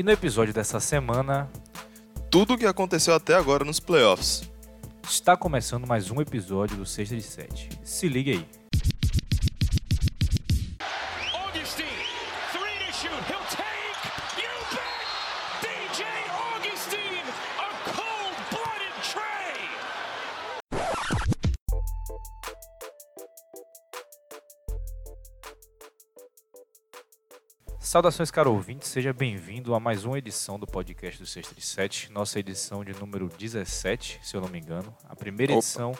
E no episódio dessa semana, Tudo o que aconteceu até agora nos playoffs. está começando mais um episódio do Sexta de Sete. Se liga aí. Saudações, caro ouvinte, seja bem-vindo a mais uma edição do podcast do Sexta de Sete, nossa edição de número 17, se eu não me engano, a primeira Opa. edição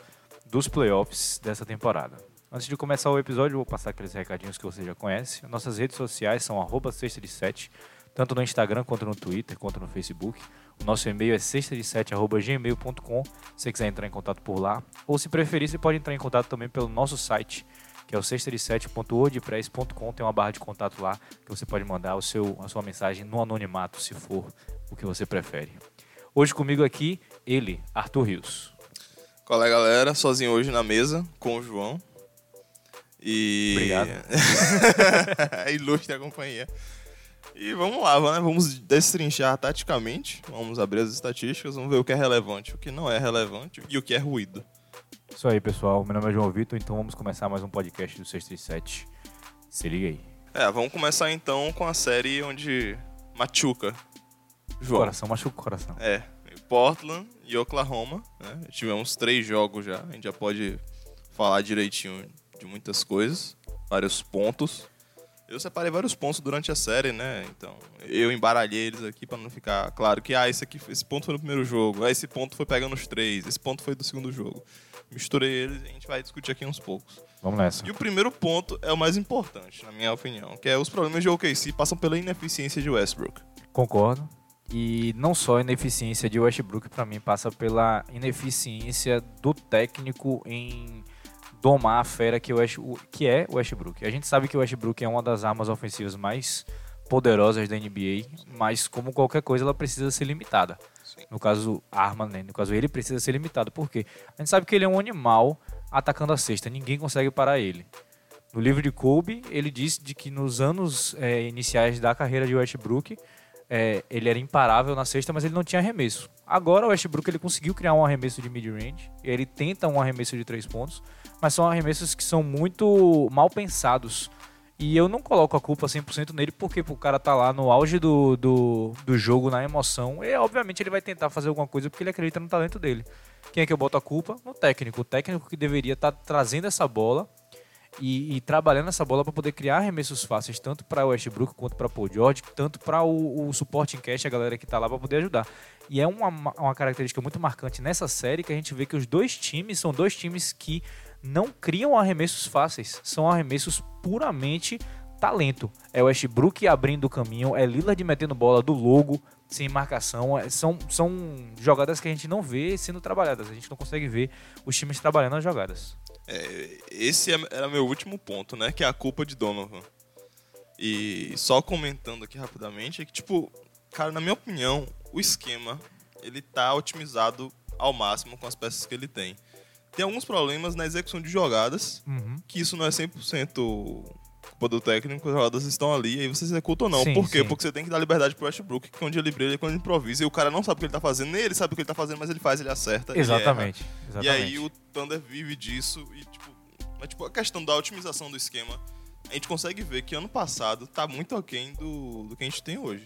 dos playoffs dessa temporada. Antes de começar o episódio, eu vou passar aqueles recadinhos que você já conhece. Nossas redes sociais são arroba sexta de sete, tanto no Instagram quanto no Twitter, quanto no Facebook. O nosso e-mail é sexta de sete, arroba gmail.com, se você quiser entrar em contato por lá. Ou se preferir, você pode entrar em contato também pelo nosso site, que é o sextadesete.wordpress.com, tem uma barra de contato lá que você pode mandar o seu, a sua mensagem no anonimato, se for o que você prefere. Hoje comigo aqui, ele, Arthur Rios. Qual é, galera? Sozinho hoje na mesa com o João. E. Obrigado. Ilustre a companhia. E vamos lá, né? vamos destrinchar taticamente. Vamos abrir as estatísticas, vamos ver o que é relevante, o que não é relevante e o que é ruído. Isso aí, pessoal. Meu nome é João Vitor, então vamos começar mais um podcast do 637. Se liga aí. É, vamos começar então com a série onde machuca. João. Coração machuca o coração. É, Portland e Oklahoma. Né? Tivemos três jogos já. A gente já pode falar direitinho de muitas coisas, vários pontos. Eu separei vários pontos durante a série, né? Então, eu embaralhei eles aqui para não ficar claro que ah, esse aqui, esse ponto foi no primeiro jogo, ah, esse ponto foi pegando os três, esse ponto foi do segundo jogo. Misturei eles e a gente vai discutir aqui uns poucos. Vamos nessa. E o primeiro ponto é o mais importante, na minha opinião, que é os problemas de OKC passam pela ineficiência de Westbrook. Concordo. E não só a ineficiência de Westbrook, pra mim, passa pela ineficiência do técnico em domar a fera que, West, que é o Westbrook. A gente sabe que o Westbrook é uma das armas ofensivas mais poderosas da NBA, mas como qualquer coisa, ela precisa ser limitada. No caso, arma, né? No caso, ele precisa ser limitado. Por quê? A gente sabe que ele é um animal atacando a cesta. Ninguém consegue parar ele. No livro de Kobe, ele disse de que nos anos eh, iniciais da carreira de Westbrook, eh, ele era imparável na cesta, mas ele não tinha arremesso. Agora o Westbrook ele conseguiu criar um arremesso de mid-range, ele tenta um arremesso de três pontos, mas são arremessos que são muito mal pensados. E eu não coloco a culpa 100% nele, porque o cara tá lá no auge do, do, do jogo, na emoção, e obviamente ele vai tentar fazer alguma coisa porque ele acredita no talento dele. Quem é que eu boto a culpa? No técnico. O técnico que deveria estar trazendo essa bola e, e trabalhando essa bola para poder criar arremessos fáceis, tanto para o Westbrook quanto para Paul George, tanto para o, o suporte em cash, a galera que tá lá para poder ajudar. E é uma, uma característica muito marcante nessa série que a gente vê que os dois times são dois times que não criam arremessos fáceis, são arremessos puramente talento. É o Westbrook abrindo o caminho, é Lillard metendo bola do logo, sem marcação. é- são, são jogadas que a gente não vê sendo trabalhadas, a gente não consegue ver os times trabalhando as jogadas. É, esse é- era meu último ponto, né? Que é a culpa de Donovan. E só comentando aqui rapidamente, é que, tipo, cara, na minha opinião, o esquema, ele tá otimizado ao máximo com as peças que ele tem. Tem alguns problemas na execução de jogadas, Uhum. que isso não é 100% culpa do técnico, as jogadas estão ali, e aí você executa ou não. Sim, Por quê? sim. Porque você tem que dar liberdade pro Westbrook, que onde ele brilha, é quando ele improvisa, e o cara não sabe o que ele tá fazendo, nem ele sabe o que ele tá fazendo, mas ele faz, ele acerta. ele erra. Exatamente. E exatamente. aí o Thunder vive disso e, tipo, mas, tipo, a questão da otimização do esquema, a gente consegue ver que ano passado tá muito aquém do, do que a gente tem hoje.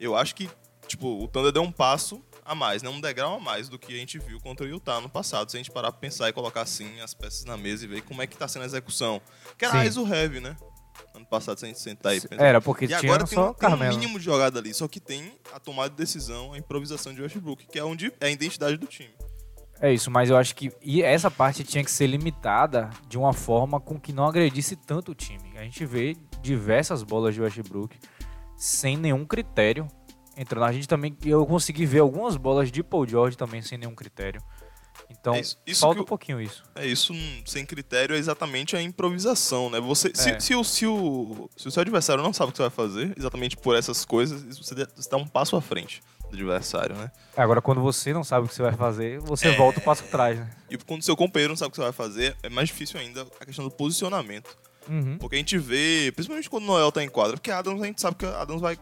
Eu acho que, tipo, o Thunder deu um passo a mais, né? Um degrau a mais do que a gente viu contra o Utah no passado. Se a gente parar pra pensar e colocar assim as peças na mesa e ver como é que tá sendo a execução. Que era Sim. ISO heavy, né? Ano passado, se a gente sentar aí pensar. Era, porque E tinha agora tem um, tem um mínimo de jogada ali, só que tem a tomada de decisão, a improvisação de Westbrook, que é onde é a identidade do time. É isso, mas eu acho que e essa parte tinha que ser limitada de uma forma com que não agredisse tanto o time. A gente vê diversas bolas de Westbrook sem nenhum critério entrando. A gente também eu consegui ver algumas bolas de Paul George também sem nenhum critério. Então, É isso- isso falta um pouquinho isso. É isso, sem critério, é exatamente a improvisação, né? Você, se, É. se, o, se, o, se o seu adversário não sabe o que você vai fazer, exatamente por essas coisas, você dá um passo à frente do adversário, né? Agora, quando você não sabe o que você vai fazer, você É. volta o passo atrás, né? E quando o seu companheiro não sabe o que você vai fazer, é mais difícil ainda a questão do posicionamento. Uhum. Porque a gente vê, principalmente quando o Noel tá em quadra, porque Adams a gente sabe que Adams vai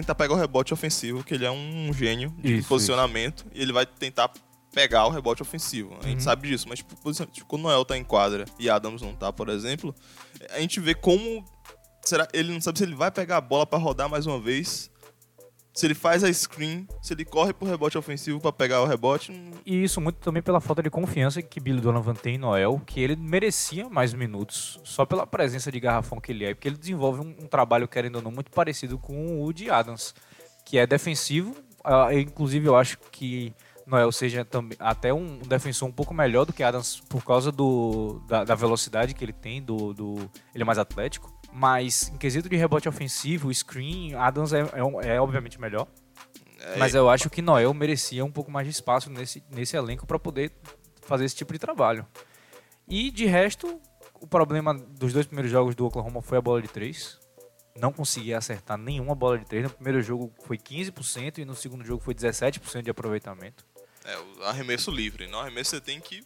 tentar pegar o rebote ofensivo, que ele é um gênio de Isso, posicionamento, e ele vai tentar pegar o rebote ofensivo. A gente Uhum. sabe disso, mas tipo, tipo, quando o Noel tá em quadra e Adams não tá, por exemplo, a gente vê como será ele não sabe se ele vai pegar a bola pra rodar mais uma vez. Se ele faz a screen, se ele corre pro rebote ofensivo pra pegar o rebote, não- E isso muito também pela falta de confiança que Billy Donovan tem em Noel, que ele merecia mais minutos só pela presença de garrafão que ele é, porque ele desenvolve um, um trabalho, querendo ou não, muito parecido com o de Adams, que é defensivo. Eu, inclusive, eu acho que Noel seja também até um defensor um pouco melhor do que Adams por causa do, da, da velocidade que ele tem, do, do ele é mais atlético. Mas em quesito de rebote ofensivo, screen, Adams é, é, é obviamente melhor. é, Mas eu acho que Noel merecia um pouco mais de espaço nesse, nesse elenco para poder fazer esse tipo de trabalho. E de resto, o problema dos dois primeiros jogos do Oklahoma foi a bola de três. Não conseguia acertar nenhuma bola de três. No primeiro jogo foi 15% e no segundo jogo foi 17% de aproveitamento. é o arremesso livre. No arremesso você tem que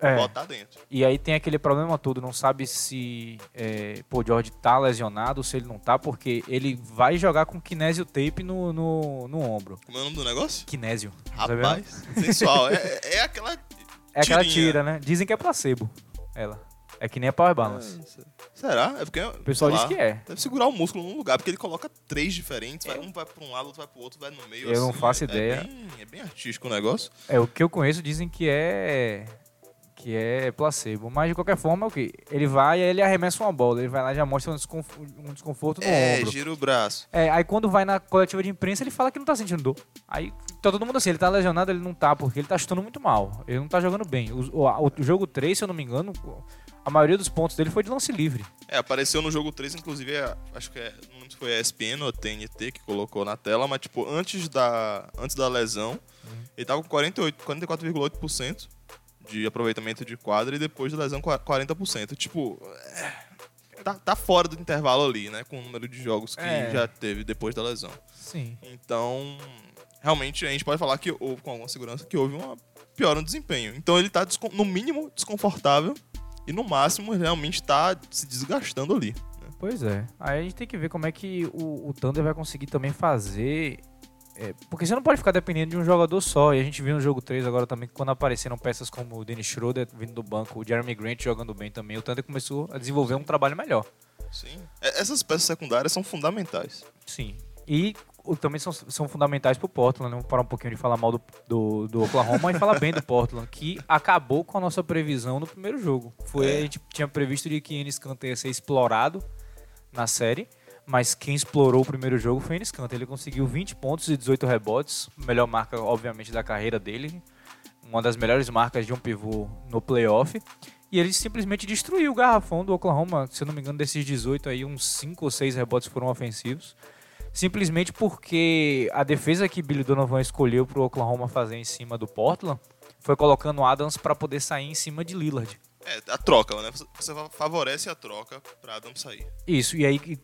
É. botar dentro. E aí tem aquele problema todo, não sabe se é, pô, o George tá lesionado, se ele não tá, porque ele vai jogar com kinésio tape no, no, no ombro. Como é o nome do negócio? Kinésio. sabe? Rapaz, sensual. É, é aquela. É aquela tirinha. tira, né? Dizem que é placebo. Ela. É que nem a Power Balance. Será? É porque. O pessoal diz que é. Deve segurar o músculo num lugar, porque ele coloca três diferentes, vai- um vai pra um lado, outro vai pro outro, vai no meio. Eu não assim. faço É ideia. bem- É bem, artístico o negócio. É, o que eu conheço dizem que é. Que é placebo. Mas de qualquer forma, é o que? Ele vai e ele arremessa uma bola. Ele vai lá e já mostra um desconf- um desconforto no É, ombro. gira o braço. É, aí quando vai na coletiva de imprensa, ele fala que não tá sentindo dor. Aí tá todo mundo assim, ele tá lesionado, ele não tá, porque ele tá chutando muito mal. Ele não tá jogando bem. O, o- o jogo 3, se eu não me engano, a maioria dos pontos dele foi de lance livre. É, apareceu no jogo 3, inclusive, é, acho que é, não lembro se foi a ESPN ou a TNT que colocou na tela, mas tipo, antes da, antes da lesão, Uhum. ele tava com 48, 44,8% de aproveitamento de quadra e depois da lesão qua- 40%. Tipo, é, tá, tá fora do intervalo ali, né, com o número de jogos que É. já teve depois da lesão. Sim. Então, realmente a gente pode falar que houve com alguma segurança que houve uma piora no desempenho. Então ele tá no mínimo desconfortável e no máximo realmente tá se desgastando ali. né? Pois é. Aí a gente tem que ver como é que o, o Thunder vai conseguir também fazer. É, porque você não pode ficar dependendo de um jogador só. E a gente viu no jogo 3 agora também, que quando apareceram peças como o Dennis Schroeder vindo do banco, o Jeremy Grant jogando bem também, o Thunder começou a desenvolver um trabalho melhor. Sim. É- Essas peças secundárias são fundamentais. Sim. E o- também são, são fundamentais pro Portland, né? Vamos parar um pouquinho de falar mal do, do, do Oklahoma e falar bem do Portland, que acabou com a nossa previsão no primeiro jogo. Foi, É. A gente tinha previsto de que Enes Kanter ia ser explorado na série, mas quem explorou o primeiro jogo foi Enes Kanter. Ele conseguiu 20 pontos e 18 rebotes, melhor marca, obviamente, da carreira dele, uma das melhores marcas de um pivô no playoff. E ele simplesmente destruiu o garrafão do Oklahoma. Se eu não me engano, desses 18 aí, uns 5 ou 6 rebotes foram ofensivos. Simplesmente porque a defesa que Billy Donovan escolheu para o Oklahoma fazer em cima do Portland foi colocando Adams para poder sair em cima de Lillard. É, a troca, né? Você- favorece a troca pra Adam sair. Isso, e aí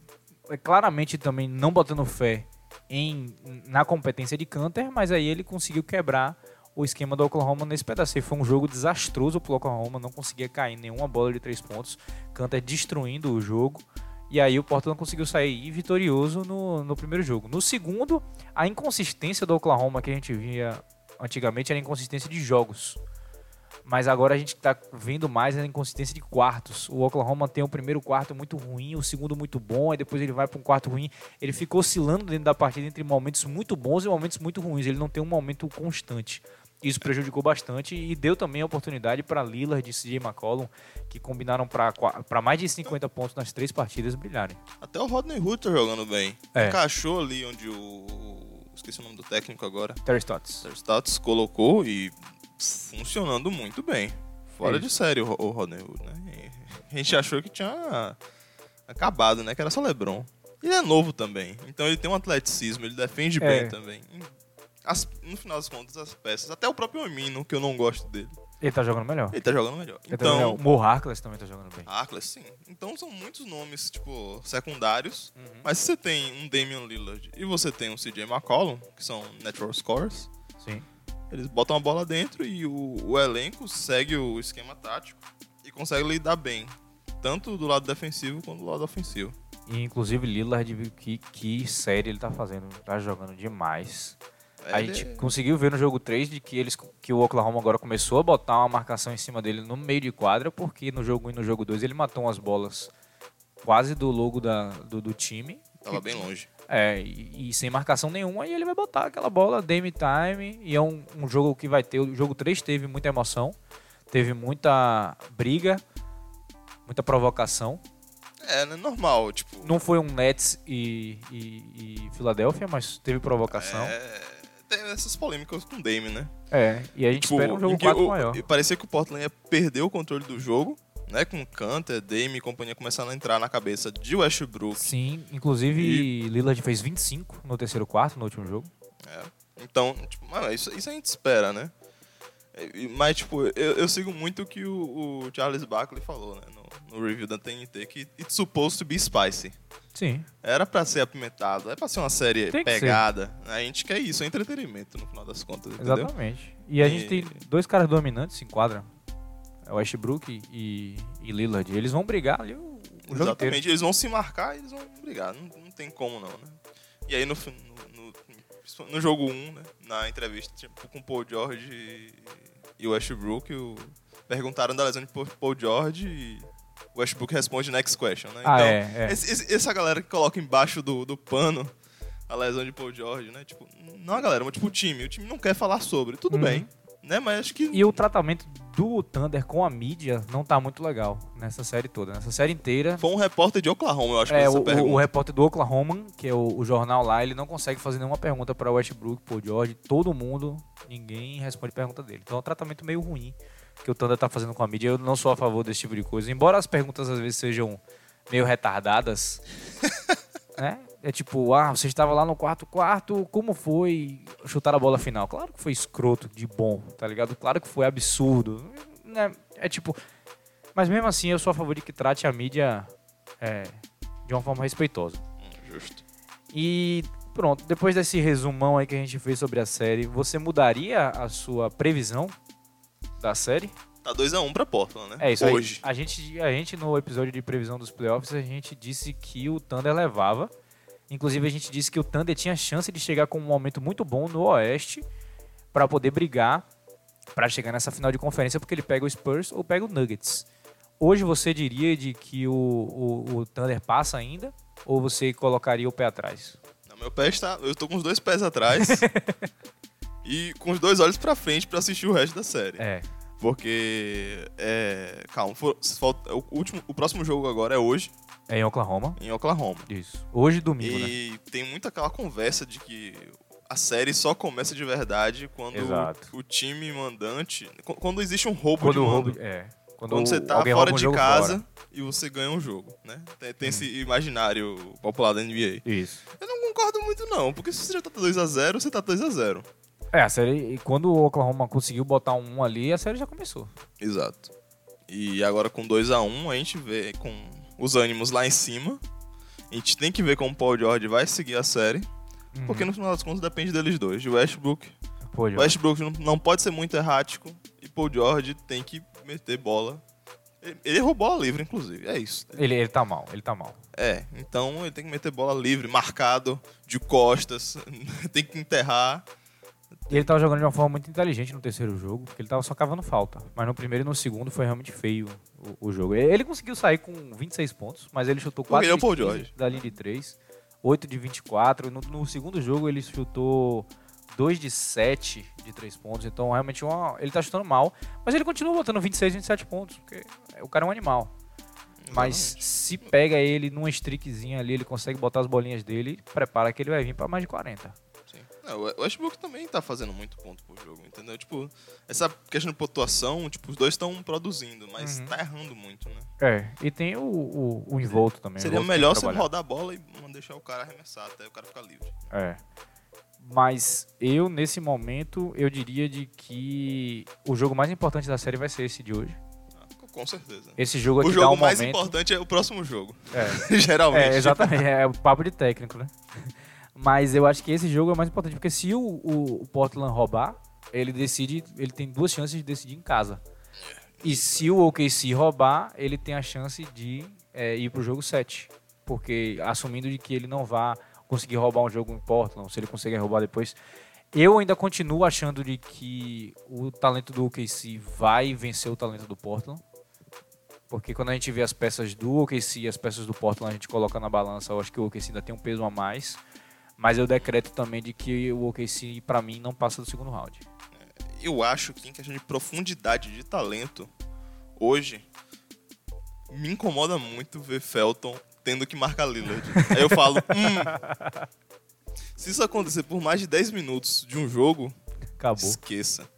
claramente também não botando fé em, na competência de Canter, mas aí ele conseguiu quebrar o esquema do Oklahoma nesse pedaço. E Foi um jogo desastroso pro Oklahoma, não conseguia cair nenhuma bola de três pontos. Canter destruindo o jogo. E aí o Portland conseguiu sair vitorioso no, no primeiro jogo. No segundo, a inconsistência do Oklahoma que a gente via antigamente era a inconsistência de jogos. Mas agora a gente está vendo mais a inconsistência de quartos. O Oklahoma tem o primeiro quarto muito ruim, o segundo muito bom, e depois ele vai para um quarto ruim. Ele fica oscilando dentro da partida entre momentos muito bons e momentos muito ruins. Ele não tem um momento constante. Isso prejudicou bastante e deu também a oportunidade para Lillard e CJ McCollum, que combinaram para mais de 50 pontos nas três partidas, brilharem. Até o Rodney Hood tá jogando bem. É. Encaixou ali onde o. Esqueci o nome do técnico agora. Terry Stotts. Sir Status colocou e funcionando muito bem. Fora É de série o, o Rodney Hood, né? A gente achou que tinha acabado, né? Que era só LeBron. Ele é novo também, então ele tem um atleticismo, ele defende É. bem também. As- no final das contas, as peças, até o próprio Amino, que eu não gosto dele, Ele tá jogando melhor. ele tá jogando melhor. Ele tá jogando. Então, O Mo Harkless também tá jogando bem. Arclas, sim. Então são muitos nomes, tipo, secundários. Uhum. Mas se você tem um Damian Lillard e você tem um CJ McCollum, que são natural scores, Sim. Eles botam a bola dentro e o, o elenco segue o esquema tático e consegue lidar bem, tanto do lado defensivo quanto do lado ofensivo. E inclusive Lillard, que, que série ele tá fazendo, tá jogando demais. A Ele- gente conseguiu ver no jogo 3 de que, eles, que o Oklahoma agora começou a botar uma marcação em cima dele no meio de quadra, porque no jogo 1 e no jogo 2 ele matou umas bolas quase do logo da, do, do time. Tava bem longe. É, e, e sem marcação nenhuma, e ele vai botar aquela bola, Dame Time, e é um, um jogo que vai ter. O jogo 3 teve muita emoção, teve muita briga, muita provocação. É, né, normal, tipo. Não foi um Nets e, e, e Filadélfia, mas teve provocação. É, tem essas polêmicas com o Dame, né? É, e a gente espera um jogo em que 4 o- maior. e Parecia que o Portland ia perder o controle do jogo, né? Com Canter, Dame e companhia começando a entrar na cabeça de Westbrook. Sim, inclusive Lillard fez 25 no terceiro quarto, no último jogo. É. Então, tipo, mano, isso, isso a gente espera, né? E- Mas, tipo, eu, eu sigo muito o que o, o Charles Barkley falou, né? No, no review da TNT, que it's supposed to be spicy. Sim. Era pra ser apimentado, é pra ser uma série Tem pegada. A gente quer isso, é entretenimento no final das contas, entendeu? Exatamente. E a gente E- tem dois caras dominantes em quadra. É o Westbrook e, e Lillard. Eles vão brigar ali o, o jogo inteiro. Exatamente, eles vão se marcar e eles vão brigar. Não, não tem como não, né? E aí no, no, no, no jogo 1, né? Na entrevista tipo, com o Paul George e, e o Westbrook, perguntaram da lesão de Paul- Paul George e o Westbrook responde next question, né? Ah, então, é, é. esse- esse- essa galera que coloca embaixo do, do pano a lesão de Paul George, né? Tipo, não a galera, mas tipo o time. O time não quer falar sobre. Tudo Uhum. bem, né? Mas acho que E o tratamento do Thunder com a mídia não tá muito legal nessa série toda. Nessa série inteira. foi um repórter de Oklahoma, eu acho que É, o, essa pergunta. o, o repórter do Oklahoma, que é o, o jornal lá, ele não consegue fazer nenhuma pergunta para Westbrook, Paul George, todo mundo, ninguém responde pergunta dele. Então é um tratamento meio ruim que o Thunder tá fazendo com a mídia. Eu não sou a favor desse tipo de coisa. Embora as perguntas às vezes sejam meio retardadas, né? É tipo, ah, você estava lá no quarto quarto, como foi chutar a bola final? Claro que foi escroto de bom, tá ligado? Claro que foi absurdo. Né? É tipo, mas mesmo assim eu sou a favor de que trate a mídia é, de uma forma respeitosa. Hum, Justo. E pronto, depois desse resumão aí que a gente fez sobre a série, você mudaria a sua previsão da série? Tá 2x1 pra Portland, né? É isso Hoje. aí. A gente, a gente, no episódio de previsão dos playoffs, a gente disse que o Thunder levava. Inclusive, a gente disse que o Thunder tinha chance de chegar com um momento muito bom no Oeste para poder brigar para chegar nessa final de conferência, porque ele pega o Spurs ou pega o Nuggets. Hoje você diria de que o, o, o Thunder passa ainda? Ou você colocaria o pé atrás? Não, meu pé está. Eu tô com os dois pés atrás. e com os dois olhos pra frente pra assistir o resto da série. É. Porque. É. Calma, for- falta- o, último, o próximo jogo agora é hoje, É em Oklahoma. em Oklahoma. Isso. Hoje, domingo, né? E tem muito aquela conversa de que a série só começa de verdade quando Exato. o time mandante. qu- Quando existe um roubo Quando de o mando. roubo. É. Quando, Quando você o- tá fora um de casa fora. Hum. e você ganha um jogo, né? Tem, tem esse imaginário popular da NBA. Isso. Eu não concordo muito, não, porque se você já tá 2x0, você tá 2x0. É, a série. e Quando o Oklahoma conseguiu botar um ali, a série já começou. Exato. E agora com 2x1, a gente vê com os ânimos lá em cima. A gente tem que ver como o Paul George vai seguir a série. Uhum. Porque no final das contas depende deles dois. De Westbrook. Pô, Jorge. Westbrook não, não pode ser muito errático. E Paul George tem que meter bola. Ele, ele errou bola livre, inclusive. É isso. Ele, ele tá mal, ele tá mal. É, então ele tem que meter bola livre, marcado, de costas. tem que enterrar. E ele tava jogando de uma forma muito inteligente no terceiro jogo, porque ele tava só cavando falta. Mas no primeiro e no segundo foi realmente feio o, o jogo. Ele conseguiu sair com 26 pontos, mas ele chutou 4 ele é o de Paul 15 George. da linha de 3, 8 de 24. No, no segundo jogo ele chutou 2 de 7 de 3 pontos. Então realmente uma- ele tá chutando mal. Mas ele continua botando 26, 27 pontos, porque o cara é um animal. Mas se pega ele numa streakzinha ali, ele consegue botar as bolinhas dele, prepara que ele vai vir pra mais de 40. É, o Westbrook também tá fazendo muito ponto por jogo, entendeu? Tipo, essa questão de pontuação, tipo, os dois estão produzindo, mas Uhum. tá errando muito, né? É, e tem o, o, o envolto também. o Seria envolto tem melhor você rodar a bola e deixar o cara arremessar até o cara ficar livre. É. Mas eu, nesse momento, eu diria de que o jogo mais importante da série vai ser esse de hoje. Ah, com- certeza. Esse jogo aqui O dá jogo um mais momento... importante é o próximo jogo. É, Geralmente. é, exatamente, é o papo de técnico, né? Mas eu acho que esse jogo é o mais importante, porque se o, o- o Portland roubar, ele decide, ele tem duas chances de decidir em casa. E se o OKC roubar, ele tem a chance de é, ir pro jogo 7. porque assumindo de que ele não vá conseguir roubar um jogo em Portland, se ele conseguir roubar depois. Eu ainda continuo achando de que o talento do OKC vai vencer o talento do Portland. Porque quando a gente vê as peças do OKC e as peças do Portland, a gente coloca na balança, eu acho que o OKC ainda tem um peso a mais. Mas eu decreto também de que o OKC, pra mim, não passa do segundo round. Eu acho que em questão de profundidade de talento, hoje, me incomoda muito ver Felton tendo que marcar Lillard. Aí eu falo, hum, se isso acontecer por mais de 10 minutos de um jogo, Acabou. esqueça.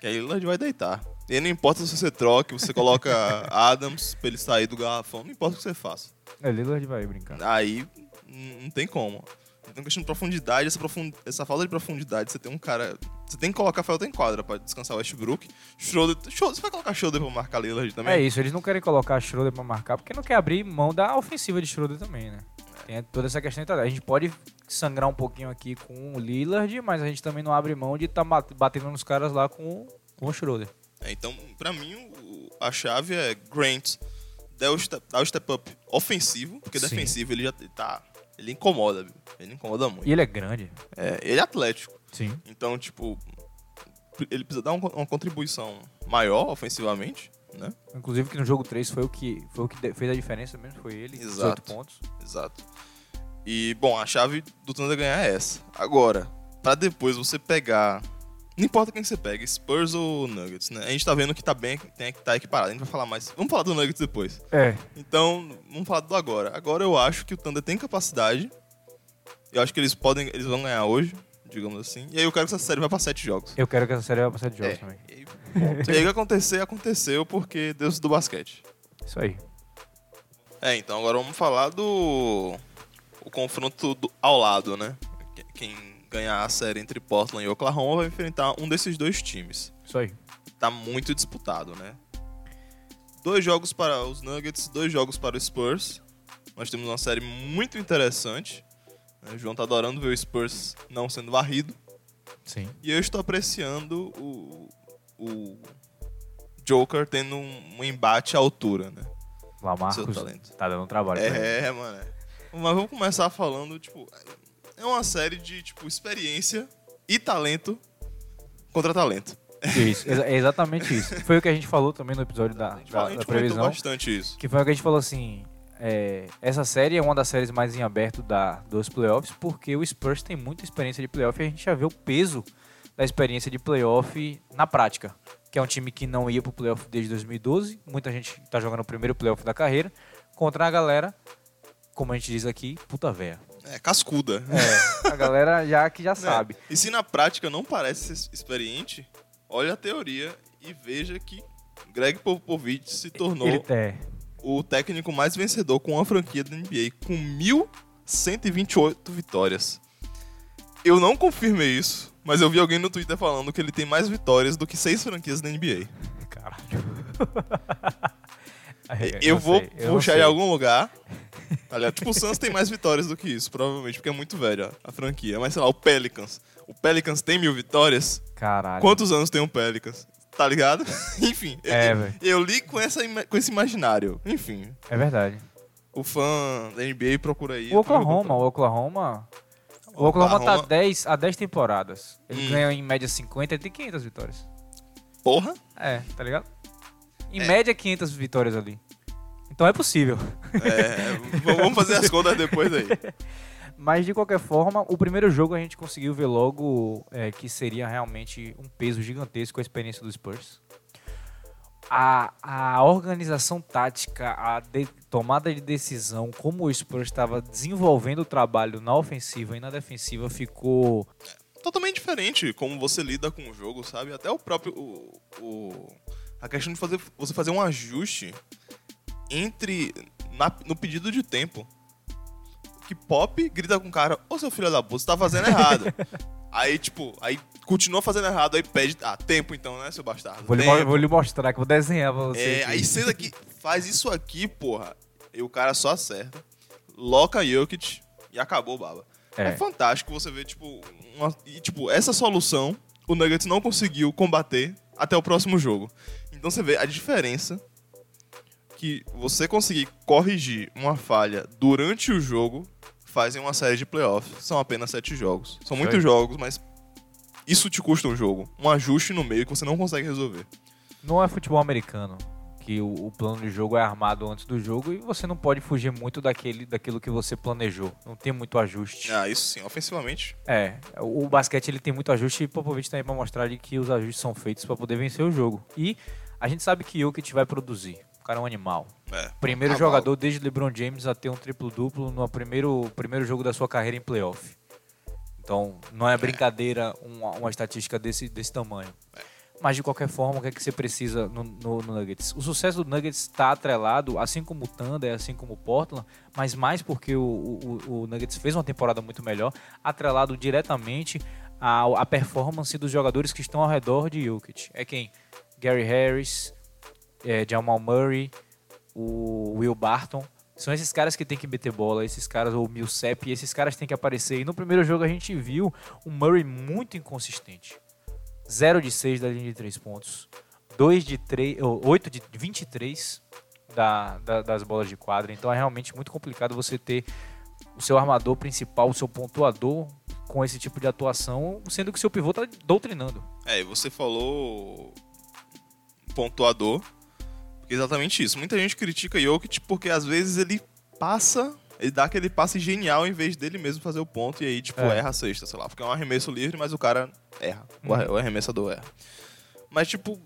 Que aí Lillard vai deitar. E aí não importa se você troca, você coloca Adams pra ele sair do garrafão, não importa o que você faça. É, Lillard vai brincar. Aí não tem como. Então, questão de profundidade, essa, profund... essa falta de profundidade, você tem um cara. Você tem que colocar Felton em quadra pra descansar o Westbrook. Schroeder. Schroeder- Você vai colocar Schroeder pra marcar Lillard também? É isso, eles não querem colocar Schroeder pra marcar, porque não quer abrir mão da ofensiva de Schroeder também, né? Tem toda essa questão. A gente pode sangrar um pouquinho aqui com o Lillard, mas a gente também não abre mão de estar batendo nos caras lá com, com o Schroeder. É, então, pra mim, o- a chave é Grant dar o step, dar o step up ofensivo, porque Sim. defensivo ele já tá. Ele incomoda, viu? Ele incomoda muito. E ele é grande. É, ele é atlético. Sim. Então, tipo, ele precisa dar um- uma contribuição maior ofensivamente, né? Inclusive que no jogo 3 foi o que, foi o que fez a diferença mesmo, foi ele. 18 Exato. pontos. Exato. E, bom, a chave do Thunder ganhar é essa. Agora, pra depois você pegar. Não importa quem você pega, Spurs ou Nuggets, né? A gente tá vendo que tá bem, tem que tá equiparado. A gente vai falar mais. Vamos falar do Nuggets depois. É. Então, vamos falar do agora. Agora eu acho que o Thunder tem capacidade. Eu acho que eles podem. Eles vão ganhar hoje, digamos assim. E aí eu quero que essa série vá pra sete jogos. Eu quero que essa série vá pra 7 jogos É. também. E aí. E o que acontecer, aconteceu, porque Deus do basquete. Isso aí. É, então agora vamos falar do o confronto do- ao lado, né? Que- Quem ganhar a série entre Portland e Oklahoma vai enfrentar um desses dois times. Isso aí. Tá muito disputado, né? Dois jogos para os Nuggets, dois jogos para os Spurs. Nós temos uma série muito interessante. né? O João tá adorando ver o Spurs não sendo varrido. Sim. E eu estou apreciando o, o Joker tendo um, um embate à altura, né? Lamarcus tá dando trabalho pra ele. É, mano. Mas vamos começar falando, tipo, é uma série de, tipo, experiência e talento contra talento. Isso, é exatamente isso. Foi o que a gente falou também no episódio da, da, da previsão. bastante isso. Que foi o que a gente falou assim. é, essa série é uma das séries mais em aberto da, dos playoffs, porque o Spurs tem muita experiência de playoff e a gente já vê o peso da experiência de playoff na prática. Que é um time que não ia pro playoff desde 2012. Muita gente tá jogando o primeiro playoff da carreira. Contra a galera, como a gente diz aqui, puta véia. É, cascuda. É, a galera já que já Né? sabe. E se na prática não parece ser experiente, olha a teoria e veja que Greg Popovich se tornou é. o técnico mais vencedor com uma franquia da NBA, com 1.128 vitórias. Eu não confirmei isso, mas eu vi alguém no Twitter falando que ele tem mais vitórias do que seis franquias da NBA. Caralho. É, eu não vou sei, eu puxar em algum lugar. Aliás, tipo, o Suns tem mais vitórias do que isso, provavelmente, porque é muito velho a franquia. Mas sei lá, o Pelicans. O Pelicans tem mil vitórias? Caralho. Quantos anos tem o Pelicans? Tá ligado? Enfim, É, eu, eu li com, essa, com esse imaginário. Enfim, É verdade. o fã da NBA procura aí. O Oklahoma, o Oklahoma. O Oklahoma tá 10, há 10 temporadas. Ele Hum. ganha em média 50 e tem 500 vitórias. Porra. É, tá ligado? Em É. média 500 vitórias ali. Então é possível. É, vamos fazer as contas depois aí. Mas de qualquer forma, o primeiro jogo a gente conseguiu ver logo é, que seria realmente um peso gigantesco a experiência do Spurs. A, a organização tática, a de- tomada de decisão, como o Spurs estava desenvolvendo o trabalho na ofensiva e na defensiva ficou Totalmente diferente como você lida com o jogo, sabe? Até o próprio. O, o- a questão de fazer, você fazer um ajuste entre. na- no pedido de tempo. Que Pop grita com o cara, ô seu filho da puta, você tá fazendo errado. aí, tipo, aí continua fazendo errado, aí pede. Ah, tempo então, né, seu bastardo? Vou lhe, Tempo. vou lhe mostrar, que eu vou desenhar pra você. É, aqui. aí sendo que faz isso aqui, porra, e o cara só acerta, loca Jokic e acabou, baba. É. É. fantástico você ver, tipo, uma, e, tipo, essa solução o Nuggets não conseguiu combater até o próximo jogo. Então você vê a diferença que você conseguir corrigir uma falha durante o jogo fazem uma série de playoffs. São apenas sete jogos. São muitos jogos, mas isso te custa um jogo. Um ajuste no meio que você não consegue resolver. Não é futebol americano, que o, o plano de jogo é armado antes do jogo e você não pode fugir muito daquele, daquilo que você planejou. Não tem muito ajuste. Ah, isso sim, ofensivamente. É, o, o basquete ele tem muito ajuste e Popovich também pra mostrar de que os ajustes são feitos pra poder vencer o jogo. E a gente sabe que Jokic vai produzir. Cara é um animal. É. Primeiro Cavalo. jogador desde LeBron James a ter um triplo-duplo no primeiro, primeiro jogo da sua carreira em playoff. Então, não é brincadeira uma, uma estatística desse, desse tamanho. Mas, de qualquer forma, o que é que você precisa no, no- no Nuggets? O sucesso do Nuggets está atrelado, assim como o Thunder, assim como o Portland, mas mais porque o, o- o Nuggets fez uma temporada muito melhor, atrelado diretamente à, à performance dos jogadores que estão ao redor de Jokic. É quem? Gary Harris, é, Jamal Murray, o Will Barton. São esses caras que tem que meter bola, esses caras, ou o Millsap, esses caras têm que aparecer. E no primeiro jogo a gente viu o Murray muito inconsistente. 0 de 6 da linha de 3 pontos. 2 de 3, ou 8 de 23 da, da, das bolas de quadra. Então é realmente muito complicado você ter o seu armador principal, o seu pontuador com esse tipo de atuação, sendo que o seu pivô tá doutrinando. É, você falou pontuador, exatamente isso. Muita gente critica Jokic porque às vezes ele passa, ele dá aquele passe genial em vez dele mesmo fazer o ponto e aí, tipo, É. erra a cesta, sei lá. Porque é um arremesso livre, mas o cara erra. O Uhum. O arremessador erra. Mas, tipo,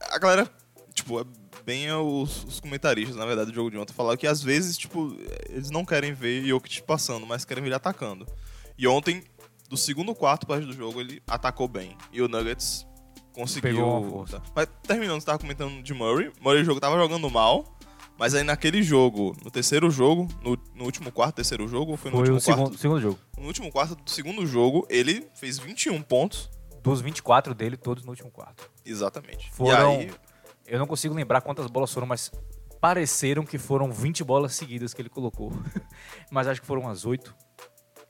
a galera, tipo, é bem os, os comentaristas, na verdade, do jogo de ontem, falaram que às vezes, tipo, eles não querem ver Jokic passando, mas querem ver ele atacando. E ontem, do segundo quarto parte do jogo, ele atacou bem. E o Nuggets conseguiu. Mas terminando, você tava comentando de Murray. Murray o jogo tava jogando mal. Mas aí naquele jogo, no terceiro jogo, no, no último quarto, terceiro jogo, ou foi no Foi último o segundo, quarto? segundo jogo. No último quarto do segundo jogo, ele fez 21 pontos. Dos 24 dele, todos no último quarto. Exatamente. Foram- aí, Eu não consigo lembrar quantas bolas foram, mas pareceram que foram 20 bolas seguidas que ele colocou. mas acho que foram umas 8.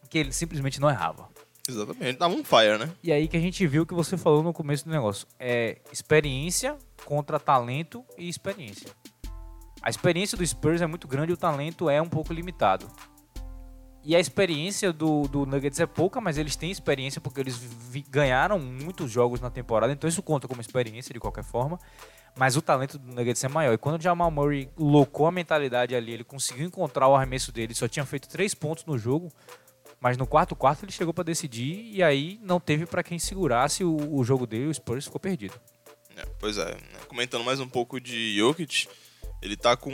Que ele simplesmente não errava. Exatamente, tava um fire, né? E aí que a gente viu que você falou no começo do negócio. É experiência contra talento e experiência. A experiência do Spurs é muito grande e o talento é um pouco limitado. E a experiência do, do Nuggets é pouca, mas eles têm experiência porque eles vi- ganharam muitos jogos na temporada, então isso conta como experiência de qualquer forma. Mas o talento do Nuggets é maior. E quando o Jamal Murray locou a mentalidade ali, ele conseguiu encontrar o arremesso dele, só tinha feito três pontos no jogo, mas no quarto quarto ele chegou para decidir e aí não teve para quem segurasse o, o jogo dele, o Spurs ficou perdido. É, pois é, né? comentando mais um pouco de Jokic, ele tá com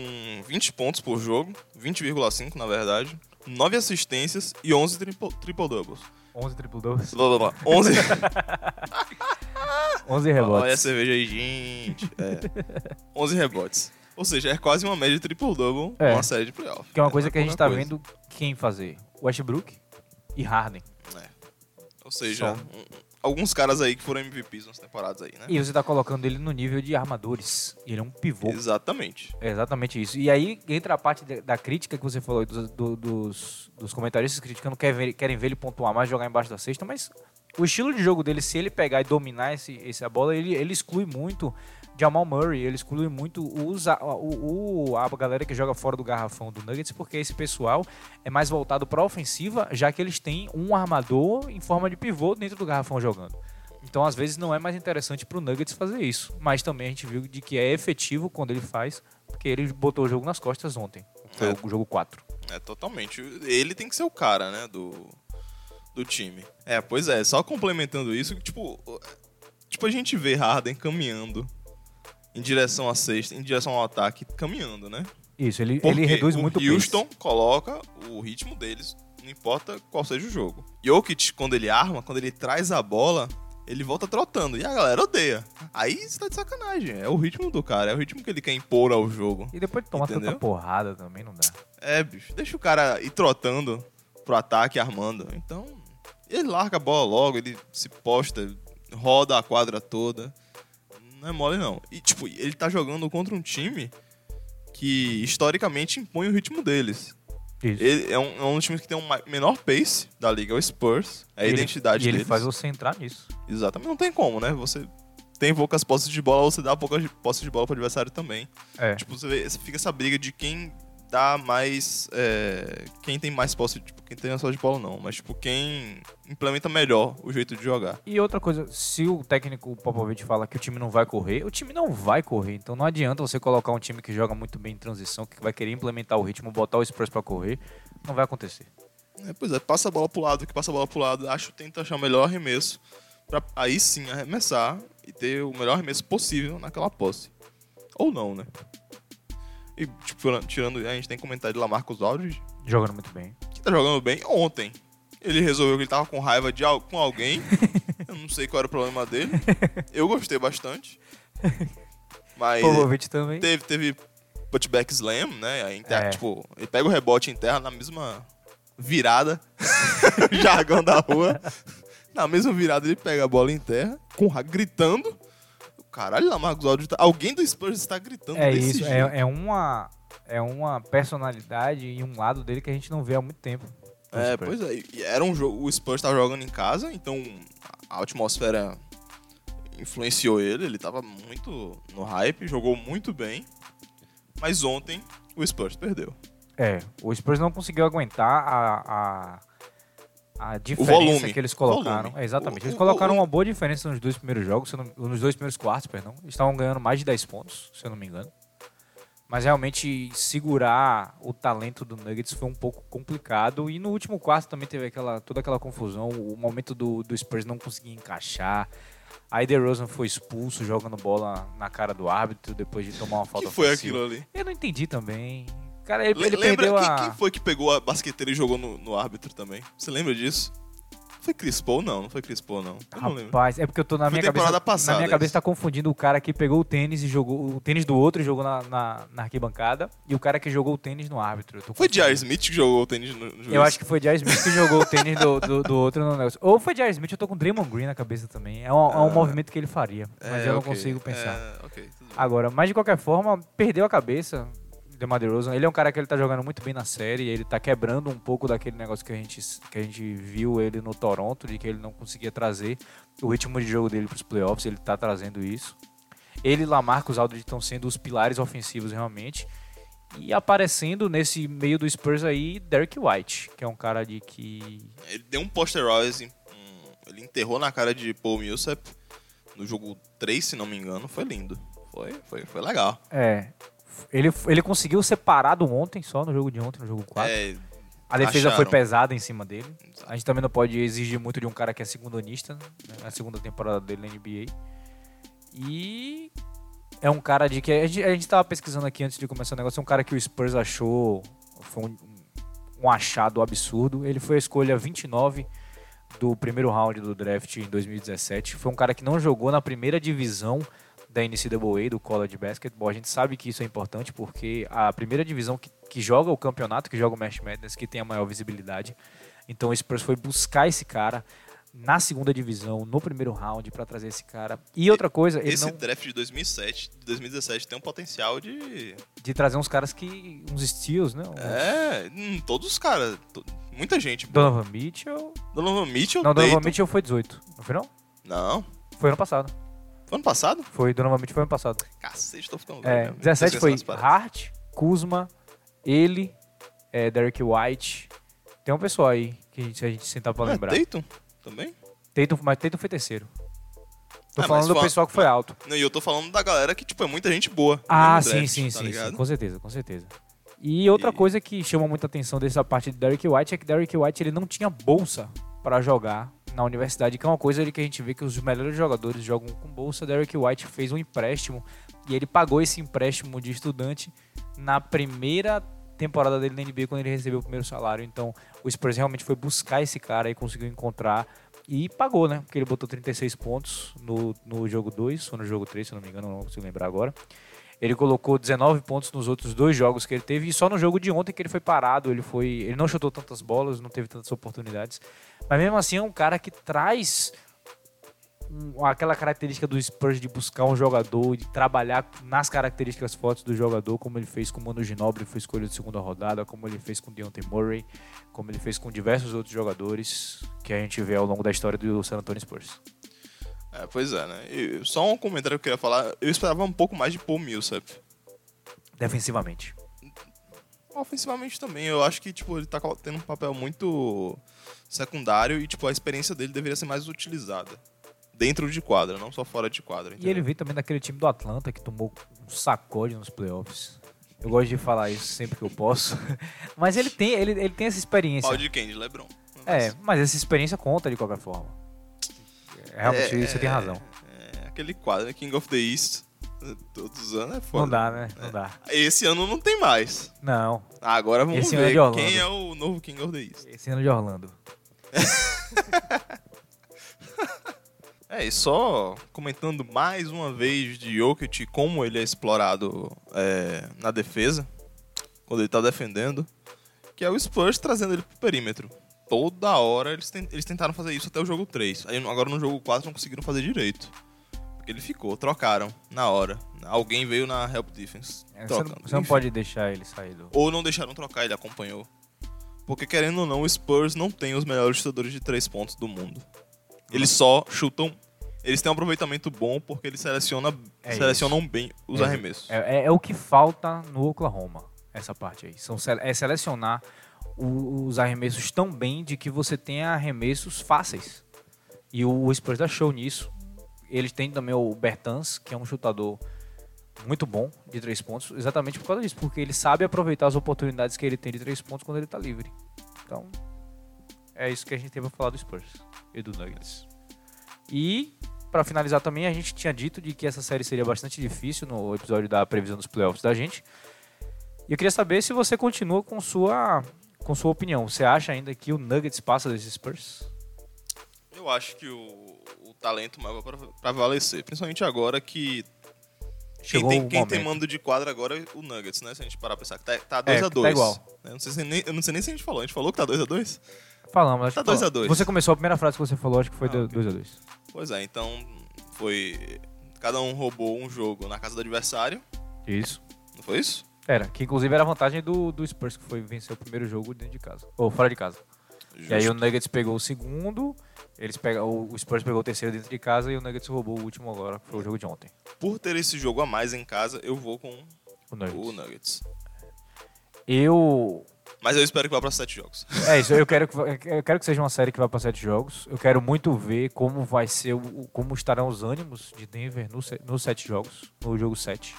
20 pontos por jogo, 20,5 na verdade, 9 assistências e 11 triple- triple-doubles. 11 triple doubles, Blá, blá, blá. 11... 11 rebotes. Olha a cerveja aí, gente. É. 11 rebotes. Ou seja, é quase uma média triple-double É. numa série de playoff. Que é uma não coisa que a gente tá coisa. vendo quem fazer. Westbrook e Harden. É. Ou seja, um- alguns caras aí que foram MVPs nas temporadas aí, né? E você tá colocando ele no nível de armadores. Ele é um pivô. Exatamente. É exatamente isso. E aí entra a parte da, da crítica que você falou aí dos, do- dos, dos comentaristas criticando querem ver, querem ver ele pontuar mais, jogar embaixo da cesta, mas o estilo de jogo dele, se ele pegar e dominar esse, essa bola, ele, ele exclui muito Jamal Murray, ele exclui muito os, a, o, o- a galera que joga fora do garrafão do Nuggets, porque esse pessoal é mais voltado para ofensiva, já que eles têm um armador em forma de pivô dentro do garrafão jogando. Então, às vezes, não é mais interessante pro Nuggets fazer isso. Mas também a gente viu de que é efetivo quando ele faz, porque ele botou o jogo nas costas ontem. Foi É. o jogo 4. É, totalmente. Ele tem que ser o cara, né, do, do time. É, pois é, só complementando isso, tipo, tipo a gente vê Harden caminhando em direção à cesta, em direção ao ataque, caminhando, né? Isso, ele, Porque ele reduz o muito o Houston pace. coloca o ritmo deles, não importa qual seja o jogo. Jokic, quando ele arma, quando ele traz a bola, ele volta trotando. E a galera odeia. Aí você tá de sacanagem. É o ritmo do cara, é o ritmo que ele quer impor ao jogo. E depois de tomar Entendeu? tanta porrada também não dá. É, bicho, deixa o cara ir trotando pro ataque, armando. Então, ele larga a bola logo, ele se posta, roda a quadra toda. Não é mole, não. E, tipo, ele tá jogando contra um time que historicamente impõe o ritmo deles. Isso. Ele é um, é um dos times que tem um menor pace da liga, é o Spurs. É a E ele- identidade E ele deles. faz você entrar nisso. Exatamente. Não tem como, né? Você tem poucas posses de bola, você dá poucas posses de bola pro adversário também. É. Tipo, você, vê, você fica essa briga de quem dá mais. é, quem tem mais posse, tipo, quem tem só de bola não, mas tipo, quem implementa melhor o jeito de jogar. E outra coisa, se o técnico Popovich fala que o time não vai correr, o time não vai correr. Então não adianta você colocar um time que joga muito bem em transição, que vai querer implementar o ritmo, botar o Spurs pra correr. Não vai acontecer. É, pois é, passa a bola pro lado, que passa a bola pro lado, acho tenta achar o melhor arremesso, pra aí sim arremessar e ter o melhor arremesso possível naquela posse. Ou não, né? E, tipo, tirando, a gente tem comentário de Lamarcus Aldridge, Jogando muito bem. que tá jogando bem ontem. Ele resolveu que ele tava com raiva de com alguém. Eu não sei qual era o problema dele. Eu gostei bastante. Mas Popovich também. teve, teve putback slam, né? Aí, É. Tipo, ele pega o rebote em terra na mesma virada, jargão da rua. Na mesma virada ele pega a bola em terra, com gritando. Caralho, Lamarcus Aldridge, tá... alguém do Spurs está gritando É desse isso, jeito. é, é uma é uma personalidade e um lado dele que a gente não vê há muito tempo. É, Spurs. pois é. E era um jogo. O Spurs tava jogando em casa, então a atmosfera influenciou ele. Ele tava muito no hype, jogou muito bem. Mas ontem o Spurs perdeu. É, o Spurs não conseguiu aguentar a, a, a diferença que eles colocaram. É, exatamente. O- Eles o- colocaram uma boa diferença nos dois primeiros jogos, não- nos dois primeiros quartos, perdão. Eles estavam ganhando mais de 10 pontos, se eu não me engano. Mas realmente segurar o talento do Nuggets foi um pouco complicado. E no último quarto também teve aquela, toda aquela confusão. O momento do, do Spurs não conseguir encaixar. Aí DeRozan foi expulso jogando bola na cara do árbitro depois de tomar uma O falta que foi ofensiva. aquilo ali? Eu não entendi também. Cara, ele, Le- ele lembra perdeu quem, a... quem foi que pegou a basqueteira e jogou no, no árbitro também? Você lembra disso? Foi Chris Paul? Não, não foi Chris Paul, não. Eu não lembro. Rapaz, é porque eu tô na Foi minha cabeça. passada na minha cabeça isso. tá confundindo o cara que pegou o tênis e jogou o tênis do outro e jogou na, na, na arquibancada e o cara que jogou o tênis no árbitro. Foi. J.R. Smith que jogou o tênis no, no juiz? Eu acho que foi J.R. Smith que jogou o tênis do, do, do outro no negócio. Ou foi J.R. Smith, eu tô com Draymond Green na cabeça também. É um, é um Ah. movimento que ele faria, mas É, eu não ok. consigo pensar. É, ok, tudo bem. Agora, mas de qualquer forma, perdeu a cabeça. DeMar DeRozan, ele é um cara que ele tá jogando muito bem na série, ele tá quebrando um pouco daquele negócio que a gente, que a gente viu ele no Toronto, de que ele não conseguia trazer o ritmo de jogo dele pros playoffs, ele tá trazendo isso. Ele e Lamarcus Aldridge estão sendo os pilares ofensivos realmente. E aparecendo nesse meio do Spurs aí, Derek White, que é um cara de que... Ele deu um posterize, um, ele enterrou na cara de Paul Millsap no jogo 3, se não me engano. Foi lindo. Foi, foi, foi legal. É, ele, ele conseguiu ser parado ontem, só no jogo de ontem, no jogo 4. É, A defesa foi Acharam. pesada em cima dele. A gente também não pode exigir muito de um cara que é segundonista, né? na segunda temporada dele na NBA. E é um cara de que a gente, a gente tava pesquisando aqui antes de começar o negócio, é um cara que o Spurs achou foi um, um achado absurdo. Ele foi a escolha 29 do primeiro round do draft em 2017. Foi um cara que não jogou na primeira divisão da NCAA, do College Basketball. A gente sabe que isso é importante porque a primeira divisão que, que joga o campeonato, que joga o Match Madness, que tem a maior visibilidade. Então o Spurs foi buscar esse cara na segunda divisão, no primeiro round, para trazer esse cara. E outra coisa, esse não, draft de 2007, de 2017 tem um potencial de... de trazer uns caras que. uns steals, né? Um- É, hum, todos os caras, to- muita gente. Donovan Mitchell. Donovan Mitchell, Não, Donovan Tatum. Mitchell foi 18. Não foi não? Não, Foi ano passado. Foi ano passado? Foi Donovan Mitchell foi ano passado. Cacete, tô ficando É, velho mesmo. 17 Tô foi. Hart, Kuzma, ele, é, Derek White. Tem um pessoal aí que a gente- a gente sentar pra Não é lembrar. Tatum também? Tatum, mas Tatum foi terceiro. Tô É, falando do pessoal que foi alto. Não, e eu tô falando da galera que, tipo, é muita gente boa. Ah, sim, draft, sim, tá sim, sim, com certeza, com certeza. E outra E- coisa que chama muita atenção dessa parte de Derek White é que Derek White ele não tinha bolsa para jogar na universidade, que é uma coisa que a gente vê que os melhores jogadores jogam com bolsa. Derek White fez um empréstimo e ele pagou esse empréstimo de estudante na primeira temporada dele na NBA quando ele recebeu o primeiro salário. Então, o Spurs realmente foi buscar esse cara e conseguiu encontrar e pagou, né? Porque ele botou 36 pontos no, no jogo 2 ou no jogo 3, se não me engano, não consigo lembrar agora. Ele colocou 19 pontos nos outros dois jogos que ele teve e só no jogo de ontem que ele foi parado, ele foi, ele não chutou tantas bolas, não teve tantas oportunidades. Mas mesmo assim é um cara que traz aquela característica do Spurs de buscar um jogador, de trabalhar nas características fortes do jogador, como ele fez com o Manu Ginobili, foi escolha de segunda rodada, como ele fez com o Deontay Murray, como ele fez com diversos outros jogadores que a gente vê ao longo da história do San Antonio Spurs. É, pois é, né? E só um comentário que eu queria falar. Eu esperava um pouco mais de Paul Millsap. Defensivamente. Ofensivamente também. Eu acho que, tipo, ele tá tendo um papel muito secundário e, tipo, a experiência dele deveria ser mais utilizada. Dentro de quadra, não só fora de quadra. E entendeu? ele veio também daquele time do Atlanta que tomou um sacode nos playoffs. Eu gosto de falar isso sempre que eu posso. Mas ele tem, ele, ele tem essa experiência. Pau de quem? De LeBron. É, mas essa experiência conta de qualquer forma. É, Realmente, É, você tem razão. É, aquele quadro, né? King of the East. Todos os anos é foda. Não dá, né? Não dá. Esse ano não tem mais. Não. Agora vamos Esse é ver quem é o novo King of the East. Esse ano de Orlando. É, e só comentando mais uma vez de Jokic como ele é explorado é, na defesa, quando ele tá defendendo, que é o Spurs trazendo ele pro perímetro. Toda hora eles, ten- eles tentaram fazer isso até o jogo 3. Aí agora no jogo 4 não conseguiram fazer direito. Ele ficou, trocaram na hora. Alguém veio na help defense. É, você não, você não pode deixar ele sair do. Ou não deixaram trocar, ele acompanhou. Porque querendo ou não, o Spurs não tem os melhores chutadores de três pontos do mundo. Eles só chutam. Eles têm um aproveitamento bom porque eles seleciona, É selecionam bem os É, arremessos. É, é- é o que falta no Oklahoma, essa parte aí. São, é selecionar os arremessos tão bem de que você tenha arremessos fáceis. E o, o Spurs dá show nisso. Eles têm também o Bertans, que é um chutador muito bom de três pontos, exatamente por causa disso, porque ele sabe aproveitar as oportunidades que ele tem de três pontos quando ele tá livre. Então, é isso que a gente tem pra falar do Spurs e do Nuggets. E, pra finalizar também, a gente tinha dito de que essa série seria bastante difícil no episódio da previsão dos playoffs da gente. E eu queria saber se você continua com sua, com sua opinião. Você acha ainda que o Nuggets passa desses Spurs? Eu acho que o talento maior vai pra- prevalecer. Principalmente agora que. Quem, tem, quem tem mando de quadra agora é o Nuggets, né? Se a gente parar pra pensar que tá, tá É, 2x2. tá igual. Eu, não sei se nem, eu não sei nem se a gente falou. A gente falou que tá 2x2? Falamos, acho Tá que falamos. 2 a 2. Você começou a primeira frase que você falou, acho que foi Ah, 2 ok. a 2 Pois é, então foi. Cada um roubou um jogo na casa do adversário. Isso. Não foi isso? Era, que inclusive era a vantagem do, do Spurs, que foi vencer o primeiro jogo dentro de casa. Ou fora de casa. E aí o Nuggets pegou o segundo, eles pegam, o Spurs pegou o terceiro dentro de casa e o Nuggets roubou o último agora, que foi o jogo de ontem. Por ter esse jogo a mais em casa, eu vou com O Nuggets. o Nuggets. Eu. Mas eu espero que vá pra sete jogos. É isso, eu quero, que, eu quero que seja uma série que vá para sete jogos. Eu quero muito ver como vai ser, como estarão os ânimos de Denver no nos sete jogos, no jogo 7.